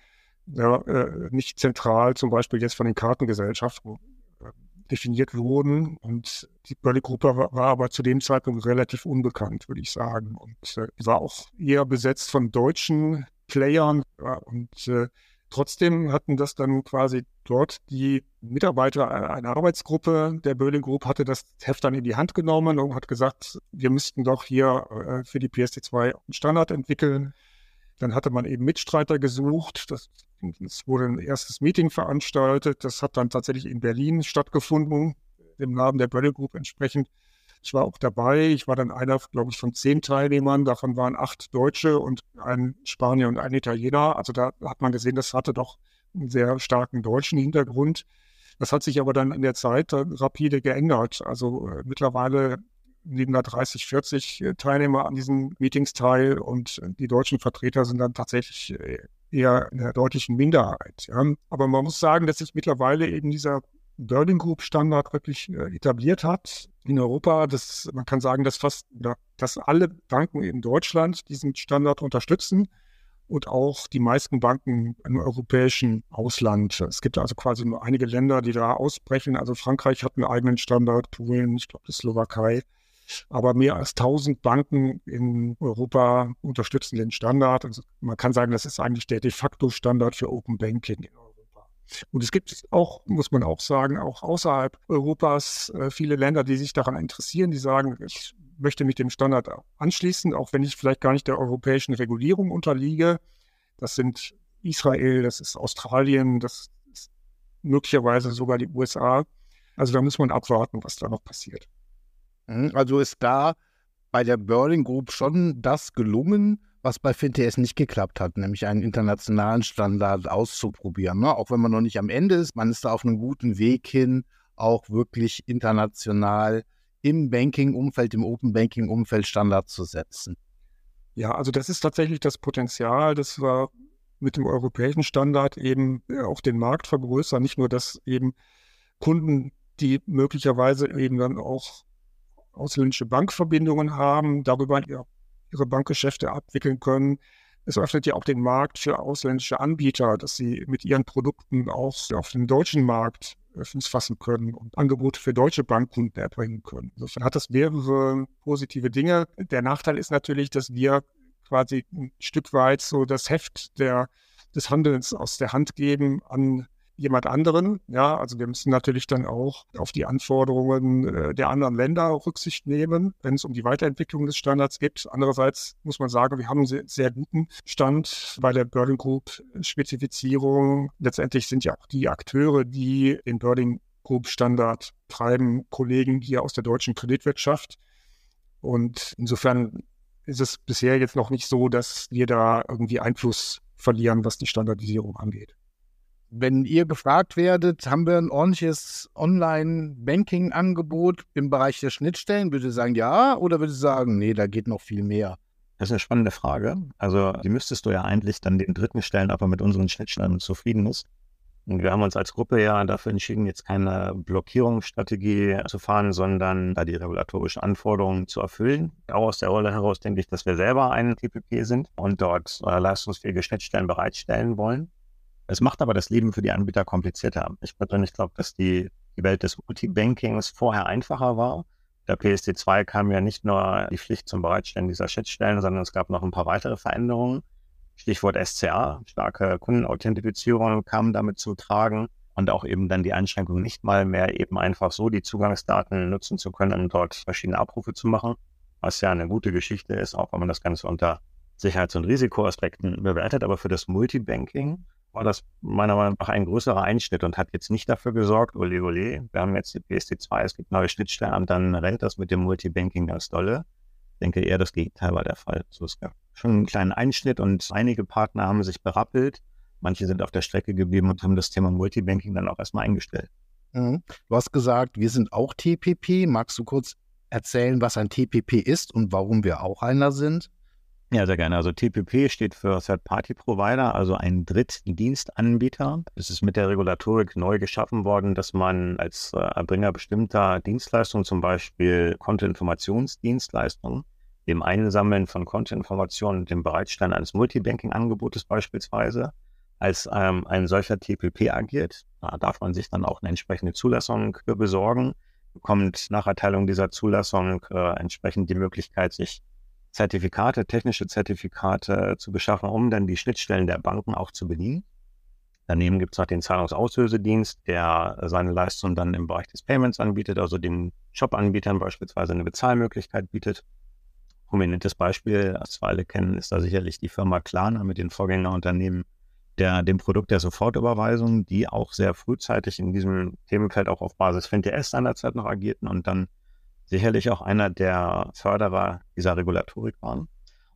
ja, äh, nicht zentral zum Beispiel jetzt von den Kartengesellschaften äh, definiert wurden. Und die Börle-Gruppe war, war, aber zu dem Zeitpunkt relativ unbekannt, würde ich sagen. Und äh, war auch eher besetzt von deutschen Playern. Ja, und äh, Trotzdem hatten das dann quasi dort die Mitarbeiter einer Arbeitsgruppe der Berlin Group hatte das Heft dann in die Hand genommen und hat gesagt, wir müssten doch hier äh, für die PSD2 einen Standard entwickeln. Dann hatte man eben Mitstreiter gesucht. Das, es wurde ein erstes Meeting veranstaltet. Das hat dann tatsächlich in Berlin stattgefunden, dem Namen der Berlin Group entsprechend. Ich war auch dabei. Ich war dann einer, glaube ich, von zehn Teilnehmern. Davon waren acht Deutsche und ein Spanier und ein Italiener. Also da hat man gesehen, das hatte doch einen sehr starken deutschen Hintergrund. Das hat sich aber dann in der Zeit rapide geändert. Also äh, mittlerweile nehmen da 30, 40 äh, Teilnehmer an diesen Meetings teil und die deutschen Vertreter sind dann tatsächlich äh, eher in der deutlichen Minderheit. Ja. Aber man muss sagen, dass sich mittlerweile eben dieser Berlin Group Standard wirklich äh, etabliert hat in Europa. Das, man kann sagen, dass fast, dass alle Banken in Deutschland diesen Standard unterstützen und auch die meisten Banken im europäischen Ausland. Es gibt also quasi nur einige Länder, die da ausbrechen. Also Frankreich hat einen eigenen Standard, Polen, ich glaube die Slowakei. Aber mehr als 1000 Banken in Europa unterstützen den Standard. Also man kann sagen, das ist eigentlich der de facto Standard für Open Banking in Europa. Und es gibt auch, muss man auch sagen, auch außerhalb Europas äh, viele Länder, die sich daran interessieren, die sagen, ich möchte mich dem Standard anschließen, auch wenn ich vielleicht gar nicht der europäischen Regulierung unterliege. Das sind Israel, das ist Australien, das ist möglicherweise sogar die USA. Also da muss man abwarten, was da noch passiert. Mhm, also ist da bei der Berlin Group schon das gelungen, was bei FinTS nicht geklappt hat, nämlich einen internationalen Standard auszuprobieren. Ne? Auch wenn man noch nicht am Ende ist, man ist da auf einem guten Weg hin, auch wirklich international im Banking-Umfeld, im Open-Banking-Umfeld Standards zu setzen. Ja, also das ist tatsächlich das Potenzial, dass wir mit dem europäischen Standard eben äh, auch den Markt vergrößern. Nicht nur, dass eben Kunden, die möglicherweise eben dann auch ausländische Bankverbindungen haben, darüber ihr ihre Bankgeschäfte abwickeln können. Es öffnet ja auch den Markt für ausländische Anbieter, dass sie mit ihren Produkten auch auf den deutschen Markt Fuß fassen können und Angebote für deutsche Bankkunden erbringen können. Insofern hat das mehrere positive Dinge. Der Nachteil ist natürlich, dass wir quasi ein Stück weit so das Heft der, des Handelns aus der Hand geben an jemand anderen. Ja, also wir müssen natürlich dann auch auf die Anforderungen äh, der anderen Länder Rücksicht nehmen, wenn es um die Weiterentwicklung des Standards geht. Andererseits muss man sagen, wir haben einen sehr, sehr guten Stand bei der Berlin Group Spezifizierung. Letztendlich sind ja auch die Akteure, die den Berlin Group Standard treiben, Kollegen hier aus der deutschen Kreditwirtschaft. Und insofern ist es bisher jetzt noch nicht so, dass wir da irgendwie Einfluss verlieren, was die Standardisierung angeht. Wenn ihr gefragt werdet, haben wir ein ordentliches Online-Banking-Angebot im Bereich der Schnittstellen, würde ihr sagen ja oder würde ihr sagen, nee, da geht noch viel mehr? Das ist eine spannende Frage. Also die müsstest du ja eigentlich dann den Dritten stellen, ob er mit unseren Schnittstellen zufrieden ist. Und wir haben uns als Gruppe ja dafür entschieden, jetzt keine Blockierungsstrategie zu fahren, sondern da die regulatorischen Anforderungen zu erfüllen. Auch aus der Rolle heraus denke ich, dass wir selber ein TPP sind und dort äh, leistungsfähige Schnittstellen bereitstellen wollen. Es macht aber das Leben für die Anbieter komplizierter. Ich persönlich glaube, dass die, die Welt des Multibankings vorher einfacher war. Der PSD2 kam ja nicht nur die Pflicht zum Bereitstellen dieser Schnittstellen, sondern es gab noch ein paar weitere Veränderungen. Stichwort SCA, starke Kundenauthentifizierung kam damit zu tragen und auch eben dann die Einschränkung nicht mal mehr eben einfach so die Zugangsdaten nutzen zu können, um dort verschiedene Abrufe zu machen, was ja eine gute Geschichte ist, auch wenn man das Ganze unter Sicherheits- und Risikoaspekten bewertet. Aber für das Multibanking war das meiner Meinung nach ein größerer Einschnitt und hat jetzt nicht dafür gesorgt, ole ole, wir haben jetzt die PSD2, es gibt neue Schnittstellen und dann rennt das mit dem Multibanking ganz dolle. Ich denke eher, das Gegenteil war der Fall. So, es gab schon einen kleinen Einschnitt und einige Partner haben sich berappelt. Manche sind auf der Strecke geblieben und haben das Thema Multibanking dann auch erstmal eingestellt. Mhm. Du hast gesagt, wir sind auch TPP. Magst du kurz erzählen, was ein TPP ist und warum wir auch einer sind? Ja, sehr gerne. Also TPP steht für Third-Party-Provider, also ein Drittdienstanbieter. Es ist mit der Regulatorik neu geschaffen worden, dass man als äh, Erbringer bestimmter Dienstleistungen, zum Beispiel Kontoinformationsdienstleistungen, dem Einsammeln von Kontoinformationen und dem Bereitstellen eines Multibanking-Angebotes beispielsweise, als ähm, ein solcher TPP agiert. Da darf man sich dann auch eine entsprechende Zulassung besorgen, bekommt nach Erteilung dieser Zulassung äh, entsprechend die Möglichkeit, sich Zertifikate, technische Zertifikate zu beschaffen, um dann die Schnittstellen der Banken auch zu bedienen. Daneben gibt es noch den Zahlungsauslösedienst, der seine Leistung dann im Bereich des Payments anbietet, also den Shop-Anbietern beispielsweise eine Bezahlmöglichkeit bietet. Prominentes Beispiel, das wir alle kennen, ist da sicherlich die Firma Klarna mit den Vorgängerunternehmen der, dem Produkt der Sofortüberweisung, die auch sehr frühzeitig in diesem Themenfeld auch auf Basis FinTS seinerzeit noch agierten und dann sicherlich auch einer der Förderer dieser Regulatorik waren.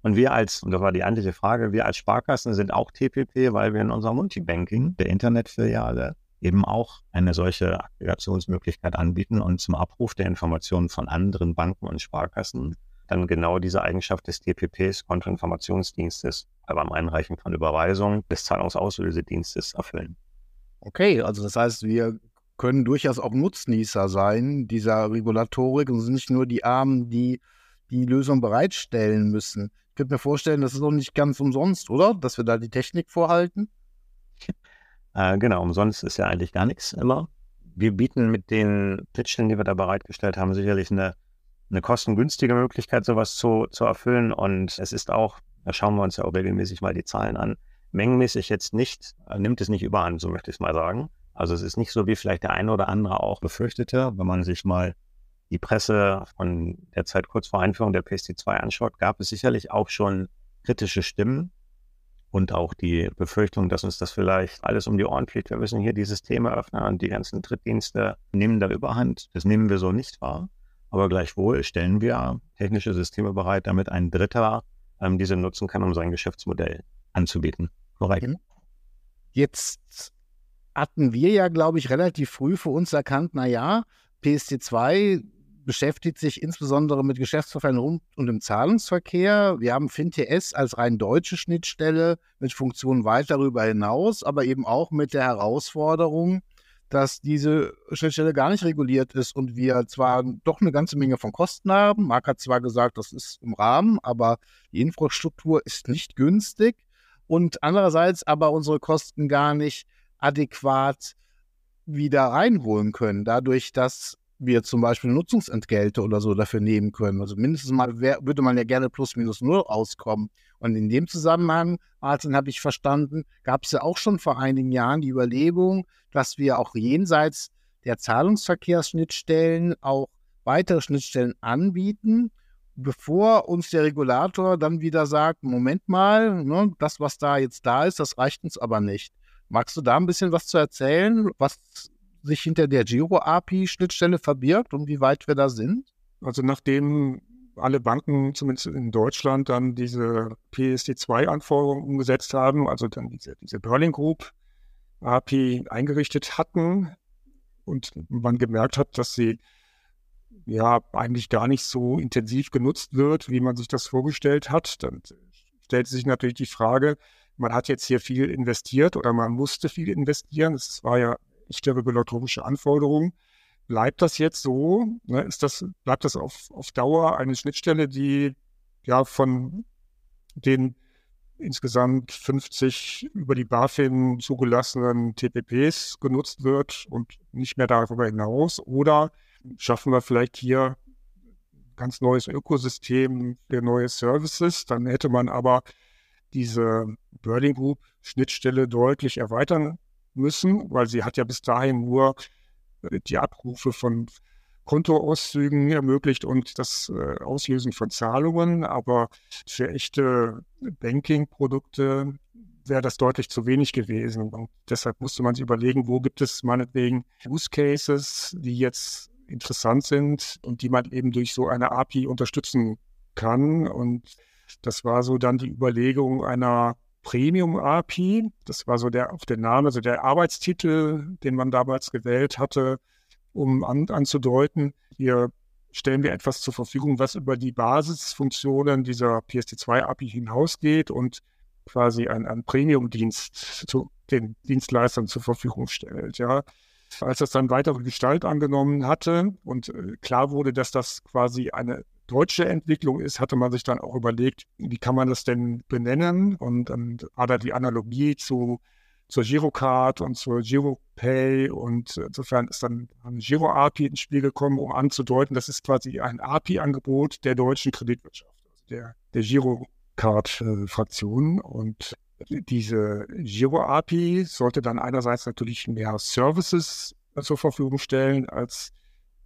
Und wir als, und das war die eigentliche Frage, wir als Sparkassen sind auch TPP, weil wir in unserem Multibanking, der Internetfiliale, eben auch eine solche Aggregationsmöglichkeit anbieten und zum Abruf der Informationen von anderen Banken und Sparkassen dann genau diese Eigenschaft des TPPs, Kontoinformationsdienstes, beim Einreichen von Überweisungen des Zahlungsauslösedienstes erfüllen. Okay, also das heißt, wir können durchaus auch Nutznießer sein dieser Regulatorik und sind nicht nur die Armen, die die Lösung bereitstellen müssen. Ich könnte mir vorstellen, das ist doch nicht ganz umsonst, oder? Dass wir da die Technik vorhalten. Äh, genau, umsonst ist ja eigentlich gar nichts immer. Wir bieten mit den Pitchen, die wir da bereitgestellt haben, sicherlich eine, eine kostengünstige Möglichkeit, sowas zu, zu erfüllen. Und es ist auch, da schauen wir uns ja auch regelmäßig mal die Zahlen an, mengenmäßig jetzt nicht, äh, nimmt es nicht überhand, so möchte ich es mal sagen. Also es ist nicht so, wie vielleicht der eine oder andere auch befürchtete. Wenn man sich mal die Presse von der Zeit kurz vor Einführung der PSD2 anschaut, gab es sicherlich auch schon kritische Stimmen und auch die Befürchtung, dass uns das vielleicht alles um die Ohren fliegt. Wir müssen hier dieses Thema öffnen und die ganzen Drittdienste nehmen da überhand. Das nehmen wir so nicht wahr. Aber gleichwohl stellen wir technische Systeme bereit, damit ein Dritter ähm, diese nutzen kann, um sein Geschäftsmodell anzubieten. Korrekt. Mhm. Jetzt hatten wir ja, glaube ich, relativ früh für uns erkannt, na ja, PSD2 beschäftigt sich insbesondere mit Geschäftsverfahren und, und im Zahlungsverkehr. Wir haben FinTS als rein deutsche Schnittstelle mit Funktionen weit darüber hinaus, aber eben auch mit der Herausforderung, dass diese Schnittstelle gar nicht reguliert ist und wir zwar doch eine ganze Menge von Kosten haben. Marc hat zwar gesagt, das ist im Rahmen, aber die Infrastruktur ist nicht günstig und andererseits aber unsere Kosten gar nicht adäquat wieder reinholen können, dadurch, dass wir zum Beispiel Nutzungsentgelte oder so dafür nehmen können. Also mindestens mal wär, würde man ja gerne plus minus null rauskommen. Und in dem Zusammenhang, Martin, habe ich verstanden, gab es ja auch schon vor einigen Jahren die Überlegung, dass wir auch jenseits der Zahlungsverkehrsschnittstellen auch weitere Schnittstellen anbieten, bevor uns der Regulator dann wieder sagt, Moment mal, ne, das, was da jetzt da ist, das reicht uns aber nicht. Magst du da ein bisschen was zu erzählen, was sich hinter der Giro-API-Schnittstelle verbirgt und wie weit wir da sind? Also nachdem alle Banken, zumindest in Deutschland, dann diese PSD2-Anforderungen umgesetzt haben, also dann diese, diese Berlin Group API eingerichtet hatten und man gemerkt hat, dass sie ja eigentlich gar nicht so intensiv genutzt wird, wie man sich das vorgestellt hat. Dann stellt sich natürlich die Frage, man hat jetzt hier viel investiert oder man musste viel investieren. Das war ja echte regulatorische Anforderung. Bleibt das jetzt so? Ne, ist das, bleibt das auf, auf Dauer eine Schnittstelle, die ja von den insgesamt 50 über die BaFin zugelassenen TPPs genutzt wird und nicht mehr darüber hinaus? Oder schaffen wir vielleicht hier ganz neues Ökosystem für neue Services? Dann hätte man aber diese Burning Group Schnittstelle deutlich erweitern müssen, weil sie hat ja bis dahin nur äh, die Abrufe von Kontoauszügen ermöglicht und das äh, Auslösen von Zahlungen. Aber für echte Banking-Produkte wäre das deutlich zu wenig gewesen. Und deshalb musste man sich überlegen, wo gibt es meinetwegen Use Cases, die jetzt interessant sind und die man eben durch so eine API unterstützen kann. Und das war so dann die Überlegung einer Premium-API. Das war so der, auch der Name, also der Arbeitstitel, den man damals gewählt hatte, um an, anzudeuten, hier stellen wir etwas zur Verfügung, was über die Basisfunktionen dieser PSD2-API hinausgeht und quasi ein, ein Premium-Dienst zu den Dienstleistern zur Verfügung stellt. Ja. Als das dann weitere Gestalt angenommen hatte und äh, klar wurde, dass das quasi eine deutsche Entwicklung ist, hatte man sich dann auch überlegt, wie kann man das denn benennen? Und dann war da die Analogie zu, zur Girocard und zur Giropay und insofern ist dann eine Giro-API ins Spiel gekommen, um anzudeuten, das ist quasi ein API-Angebot der deutschen Kreditwirtschaft, also der, der Girocard-Fraktion. Und diese Giro-API sollte dann einerseits natürlich mehr Services zur Verfügung stellen als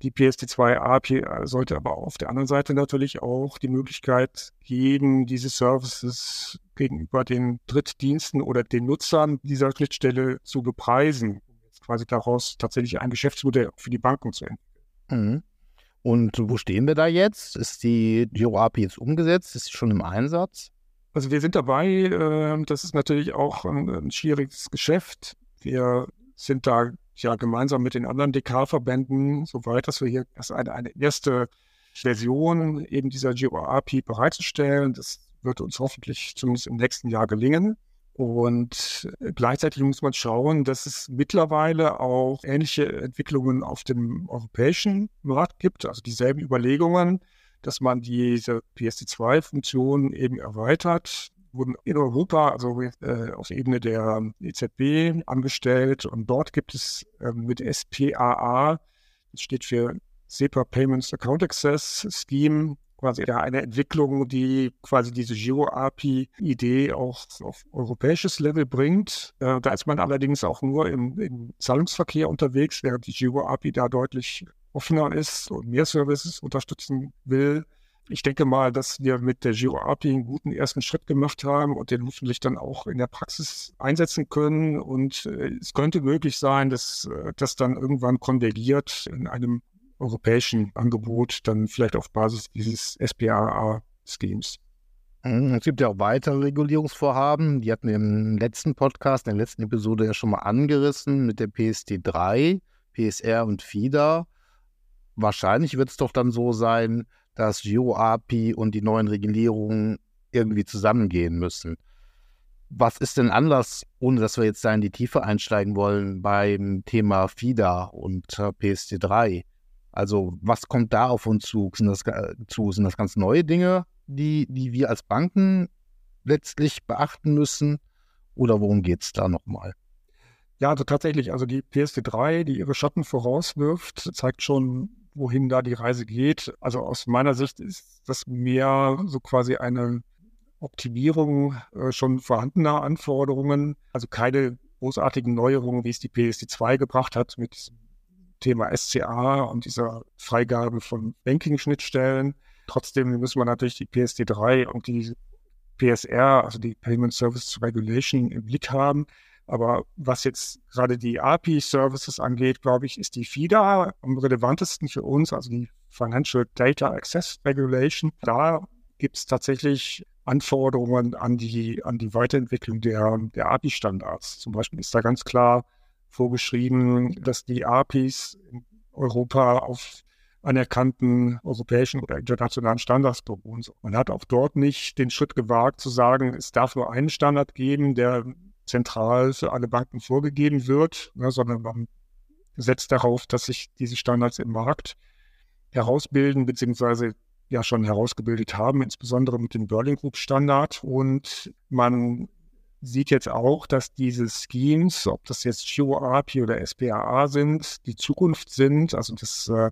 die PSD2 API sollte aber auf der anderen Seite natürlich auch die Möglichkeit geben, diese Services gegenüber den Drittdiensten oder den Nutzern dieser Schnittstelle zu bepreisen, jetzt quasi daraus tatsächlich ein Geschäftsmodell für die Banken zu entwickeln. Mhm. Und wo stehen wir da jetzt? Ist die Giro API jetzt umgesetzt? Ist sie schon im Einsatz? Also wir sind dabei. Äh, das ist natürlich auch ein schwieriges Geschäft. Wir sind da ja gemeinsam mit den anderen DK-Verbänden so weit, dass wir hier eine, eine erste Version eben dieser Giro-API bereitzustellen. Das wird uns hoffentlich zumindest im nächsten Jahr gelingen. Und gleichzeitig muss man schauen, dass es mittlerweile auch ähnliche Entwicklungen auf dem europäischen Markt gibt, also dieselben Überlegungen, dass man diese PSD2-Funktion eben erweitert wurden in Europa, also äh, auf Ebene der EZB angestellt. Und dort gibt es äh, mit SPAA, das steht für SEPA Payments Account Access Scheme, quasi eine Entwicklung, die quasi diese Giro-API-Idee auch auf europäisches Level bringt. Äh, da ist man allerdings auch nur im, im Zahlungsverkehr unterwegs, während die Giro-API da deutlich offener ist und mehr Services unterstützen will ich denke mal, dass wir mit der Giro API einen guten ersten Schritt gemacht haben und den hoffentlich dann auch in der Praxis einsetzen können. Und äh, es könnte möglich sein, dass äh, das dann irgendwann konvergiert in einem europäischen Angebot, dann vielleicht auf Basis dieses SPAA-Schemes. Mhm, es gibt ja auch weitere Regulierungsvorhaben. Die hatten wir im letzten Podcast, in der letzten Episode ja schon mal angerissen mit der PSD 3, PSR und FIDA. Wahrscheinlich wird es doch dann so sein, dass Geo-API und die neuen Regulierungen irgendwie zusammengehen müssen. Was ist denn anders, ohne dass wir jetzt da in die Tiefe einsteigen wollen, beim Thema FIDA und PSD3? Also was kommt da auf uns zu? Sind das, zu? Sind das ganz neue Dinge, die, die wir als Banken letztlich beachten müssen? Oder worum geht es da nochmal? Ja, also tatsächlich, also die PSD3, die ihre Schatten vorauswirft, zeigt schon wohin da die Reise geht. Also aus meiner Sicht ist das mehr so quasi eine Optimierung äh, schon vorhandener Anforderungen. Also keine großartigen Neuerungen, wie es die PSD2 gebracht hat mit diesem Thema SCA und dieser Freigabe von Banking-Schnittstellen. Trotzdem müssen wir natürlich die PSD3 und die PSR, also die Payment Service Regulation, im Blick haben. Aber was jetzt gerade die API-Services angeht, glaube ich, ist die FIDA am relevantesten für uns, also die Financial Data Access Regulation. Da gibt es tatsächlich Anforderungen an die, an die Weiterentwicklung der, der API-Standards. Zum Beispiel ist da ganz klar vorgeschrieben, dass die APIs in Europa auf anerkannten europäischen oder internationalen Standards beruhen. Man hat auch dort nicht den Schritt gewagt zu sagen, es darf nur einen Standard geben, der zentral für alle Banken vorgegeben wird, ne, sondern man setzt darauf, dass sich diese Standards im Markt herausbilden, beziehungsweise ja schon herausgebildet haben, insbesondere mit dem Berlin Group Standard. Und man sieht jetzt auch, dass diese Schemes, ob das jetzt GeoAPI oder SPAA sind, die Zukunft sind. Also dass äh,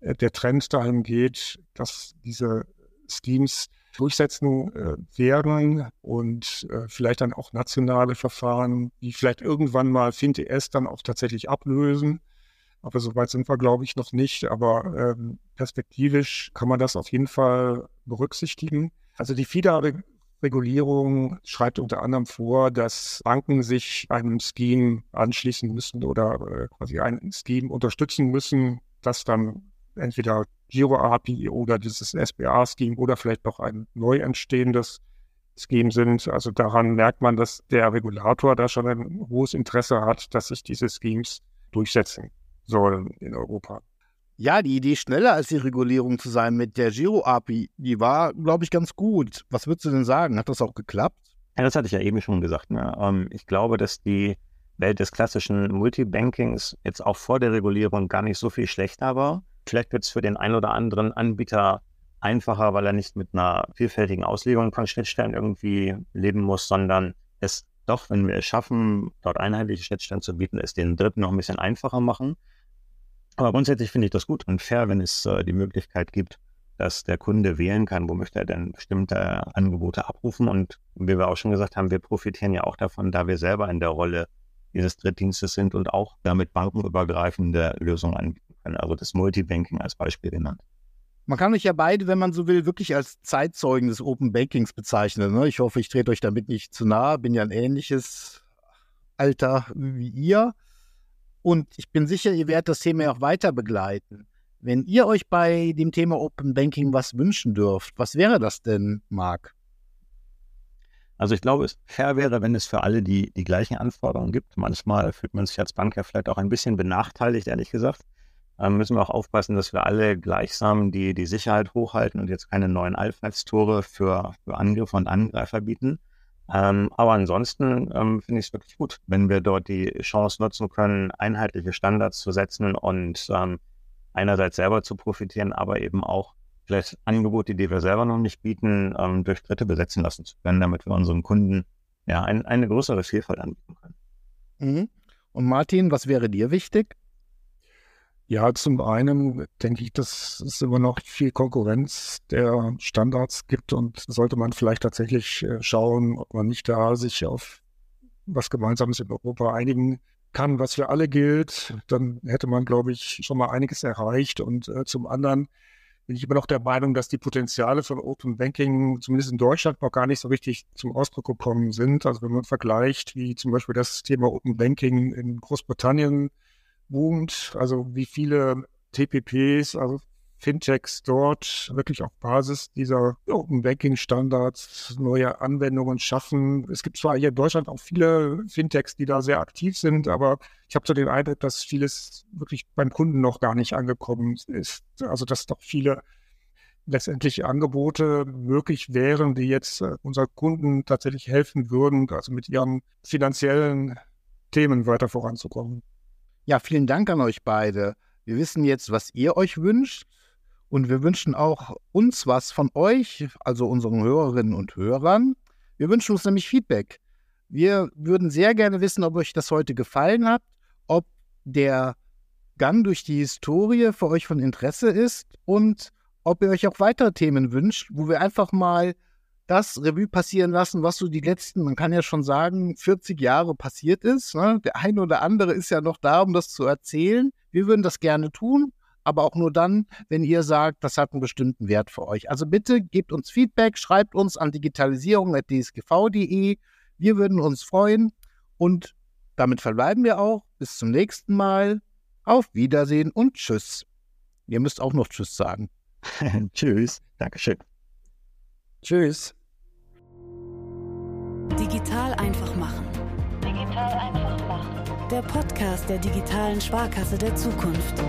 der Trend dahin geht, dass diese Schemes durchsetzen äh, werden und äh, vielleicht dann auch nationale Verfahren, die vielleicht irgendwann mal FinTS dann auch tatsächlich ablösen. Aber so weit sind wir, glaube ich, noch nicht. Aber ähm, perspektivisch kann man das auf jeden Fall berücksichtigen. Also die FIDA-Regulierung schreibt unter anderem vor, dass Banken sich einem Scheme anschließen müssen oder äh, quasi ein Scheme unterstützen müssen, das dann entweder Giro-API oder dieses SBA-Scheme oder vielleicht noch ein neu entstehendes Scheme sind. Also daran merkt man, dass der Regulator da schon ein hohes Interesse hat, dass sich diese Schemes durchsetzen sollen in Europa. Ja, die Idee, schneller als die Regulierung zu sein mit der Giro-API, die war, glaube ich, ganz gut. Was würdest du denn sagen? Hat das auch geklappt? Ja, das hatte ich ja eben schon gesagt. Ne? Ähm, ich glaube, dass die Welt des klassischen Multibankings jetzt auch vor der Regulierung gar nicht so viel schlechter war. Vielleicht wird es für den einen oder anderen Anbieter einfacher, weil er nicht mit einer vielfältigen Auslegung von Schnittstellen irgendwie leben muss, sondern es doch, wenn wir es schaffen, dort einheitliche Schnittstellen zu bieten, es den Dritten noch ein bisschen einfacher machen. Aber grundsätzlich finde ich das gut und fair, wenn es äh, die Möglichkeit gibt, dass der Kunde wählen kann, wo möchte er denn bestimmte Angebote abrufen. Und wie wir auch schon gesagt haben, wir profitieren ja auch davon, da wir selber in der Rolle dieses Drittdienstes sind und auch damit bankenübergreifende Lösungen anbieten können. Also das Multibanking als Beispiel genannt. Man kann euch ja beide, wenn man so will, wirklich als Zeitzeugen des Open Bankings bezeichnen. Ne? Ich hoffe, ich trete euch damit nicht zu nahe. Bin ja ein ähnliches Alter wie ihr. Und ich bin sicher, ihr werdet das Thema auch weiter begleiten. Wenn ihr euch bei dem Thema Open Banking was wünschen dürft, was wäre das denn, Marc? Also ich glaube, es fair wäre, wenn es für alle die, die gleichen Anforderungen gibt. Manchmal fühlt man sich als Bank ja vielleicht auch ein bisschen benachteiligt, ehrlich gesagt. Ähm, müssen wir auch aufpassen, dass wir alle gleichsam die, die Sicherheit hochhalten und jetzt keine neuen Einfallstore für, für Angriffe und Angreifer bieten. Ähm, aber ansonsten ähm, finde ich es wirklich gut, wenn wir dort die Chance nutzen können, einheitliche Standards zu setzen und ähm, einerseits selber zu profitieren, aber eben auch vielleicht Angebote, die wir selber noch nicht bieten, ähm, durch Dritte besetzen lassen zu können, damit wir unseren Kunden ja ein, eine größere Vielfalt anbieten können. Mhm. Und Martin, was wäre dir wichtig? Ja, zum einen denke ich, dass es immer noch viel Konkurrenz der Standards gibt und sollte man vielleicht tatsächlich äh, schauen, ob man nicht da sich auf was Gemeinsames in Europa einigen kann, was für alle gilt. Dann hätte man, glaube ich, schon mal einiges erreicht. Und äh, zum anderen bin ich immer noch der Meinung, dass die Potenziale von Open Banking zumindest in Deutschland noch gar nicht so richtig zum Ausdruck gekommen sind. Also wenn man vergleicht, wie zum Beispiel das Thema Open Banking in Großbritannien boomt, also wie viele TPPs, also Fintechs dort wirklich auf Basis dieser Open Banking Standards neue Anwendungen schaffen. Es gibt zwar hier in Deutschland auch viele Fintechs, die da sehr aktiv sind, aber ich habe so den Eindruck, dass vieles wirklich beim Kunden noch gar nicht angekommen ist. Also dass doch viele letztendlich Angebote möglich wären, die jetzt äh, unseren Kunden tatsächlich helfen würden, also mit ihren finanziellen Themen weiter voranzukommen. Ja, vielen Dank an euch beide. Wir wissen jetzt, was ihr euch wünscht. Und wir wünschen auch uns was von euch, also unseren Hörerinnen und Hörern. Wir wünschen uns nämlich Feedback. Wir würden sehr gerne wissen, ob euch das heute gefallen hat, ob der Gang durch die Historie für euch von Interesse ist und ob ihr euch auch weitere Themen wünscht, wo wir einfach mal das Revue passieren lassen, was so die letzten, man kann ja schon sagen, 40 Jahre passiert ist. Ne? Der eine oder andere ist ja noch da, um das zu erzählen. Wir würden das gerne tun, aber auch nur dann, wenn ihr sagt, das hat einen bestimmten Wert für euch. Also bitte gebt uns Feedback, schreibt uns an digitalisierung.dsgv.de. Wir würden uns freuen und damit verbleiben wir auch. Bis zum nächsten Mal. Auf Wiedersehen und Tschüss. Ihr müsst auch noch Tschüss sagen. tschüss. Dankeschön. Tschüss. Digital einfach machen. Digital einfach machen. Der Podcast der digitalen Sparkasse der Zukunft.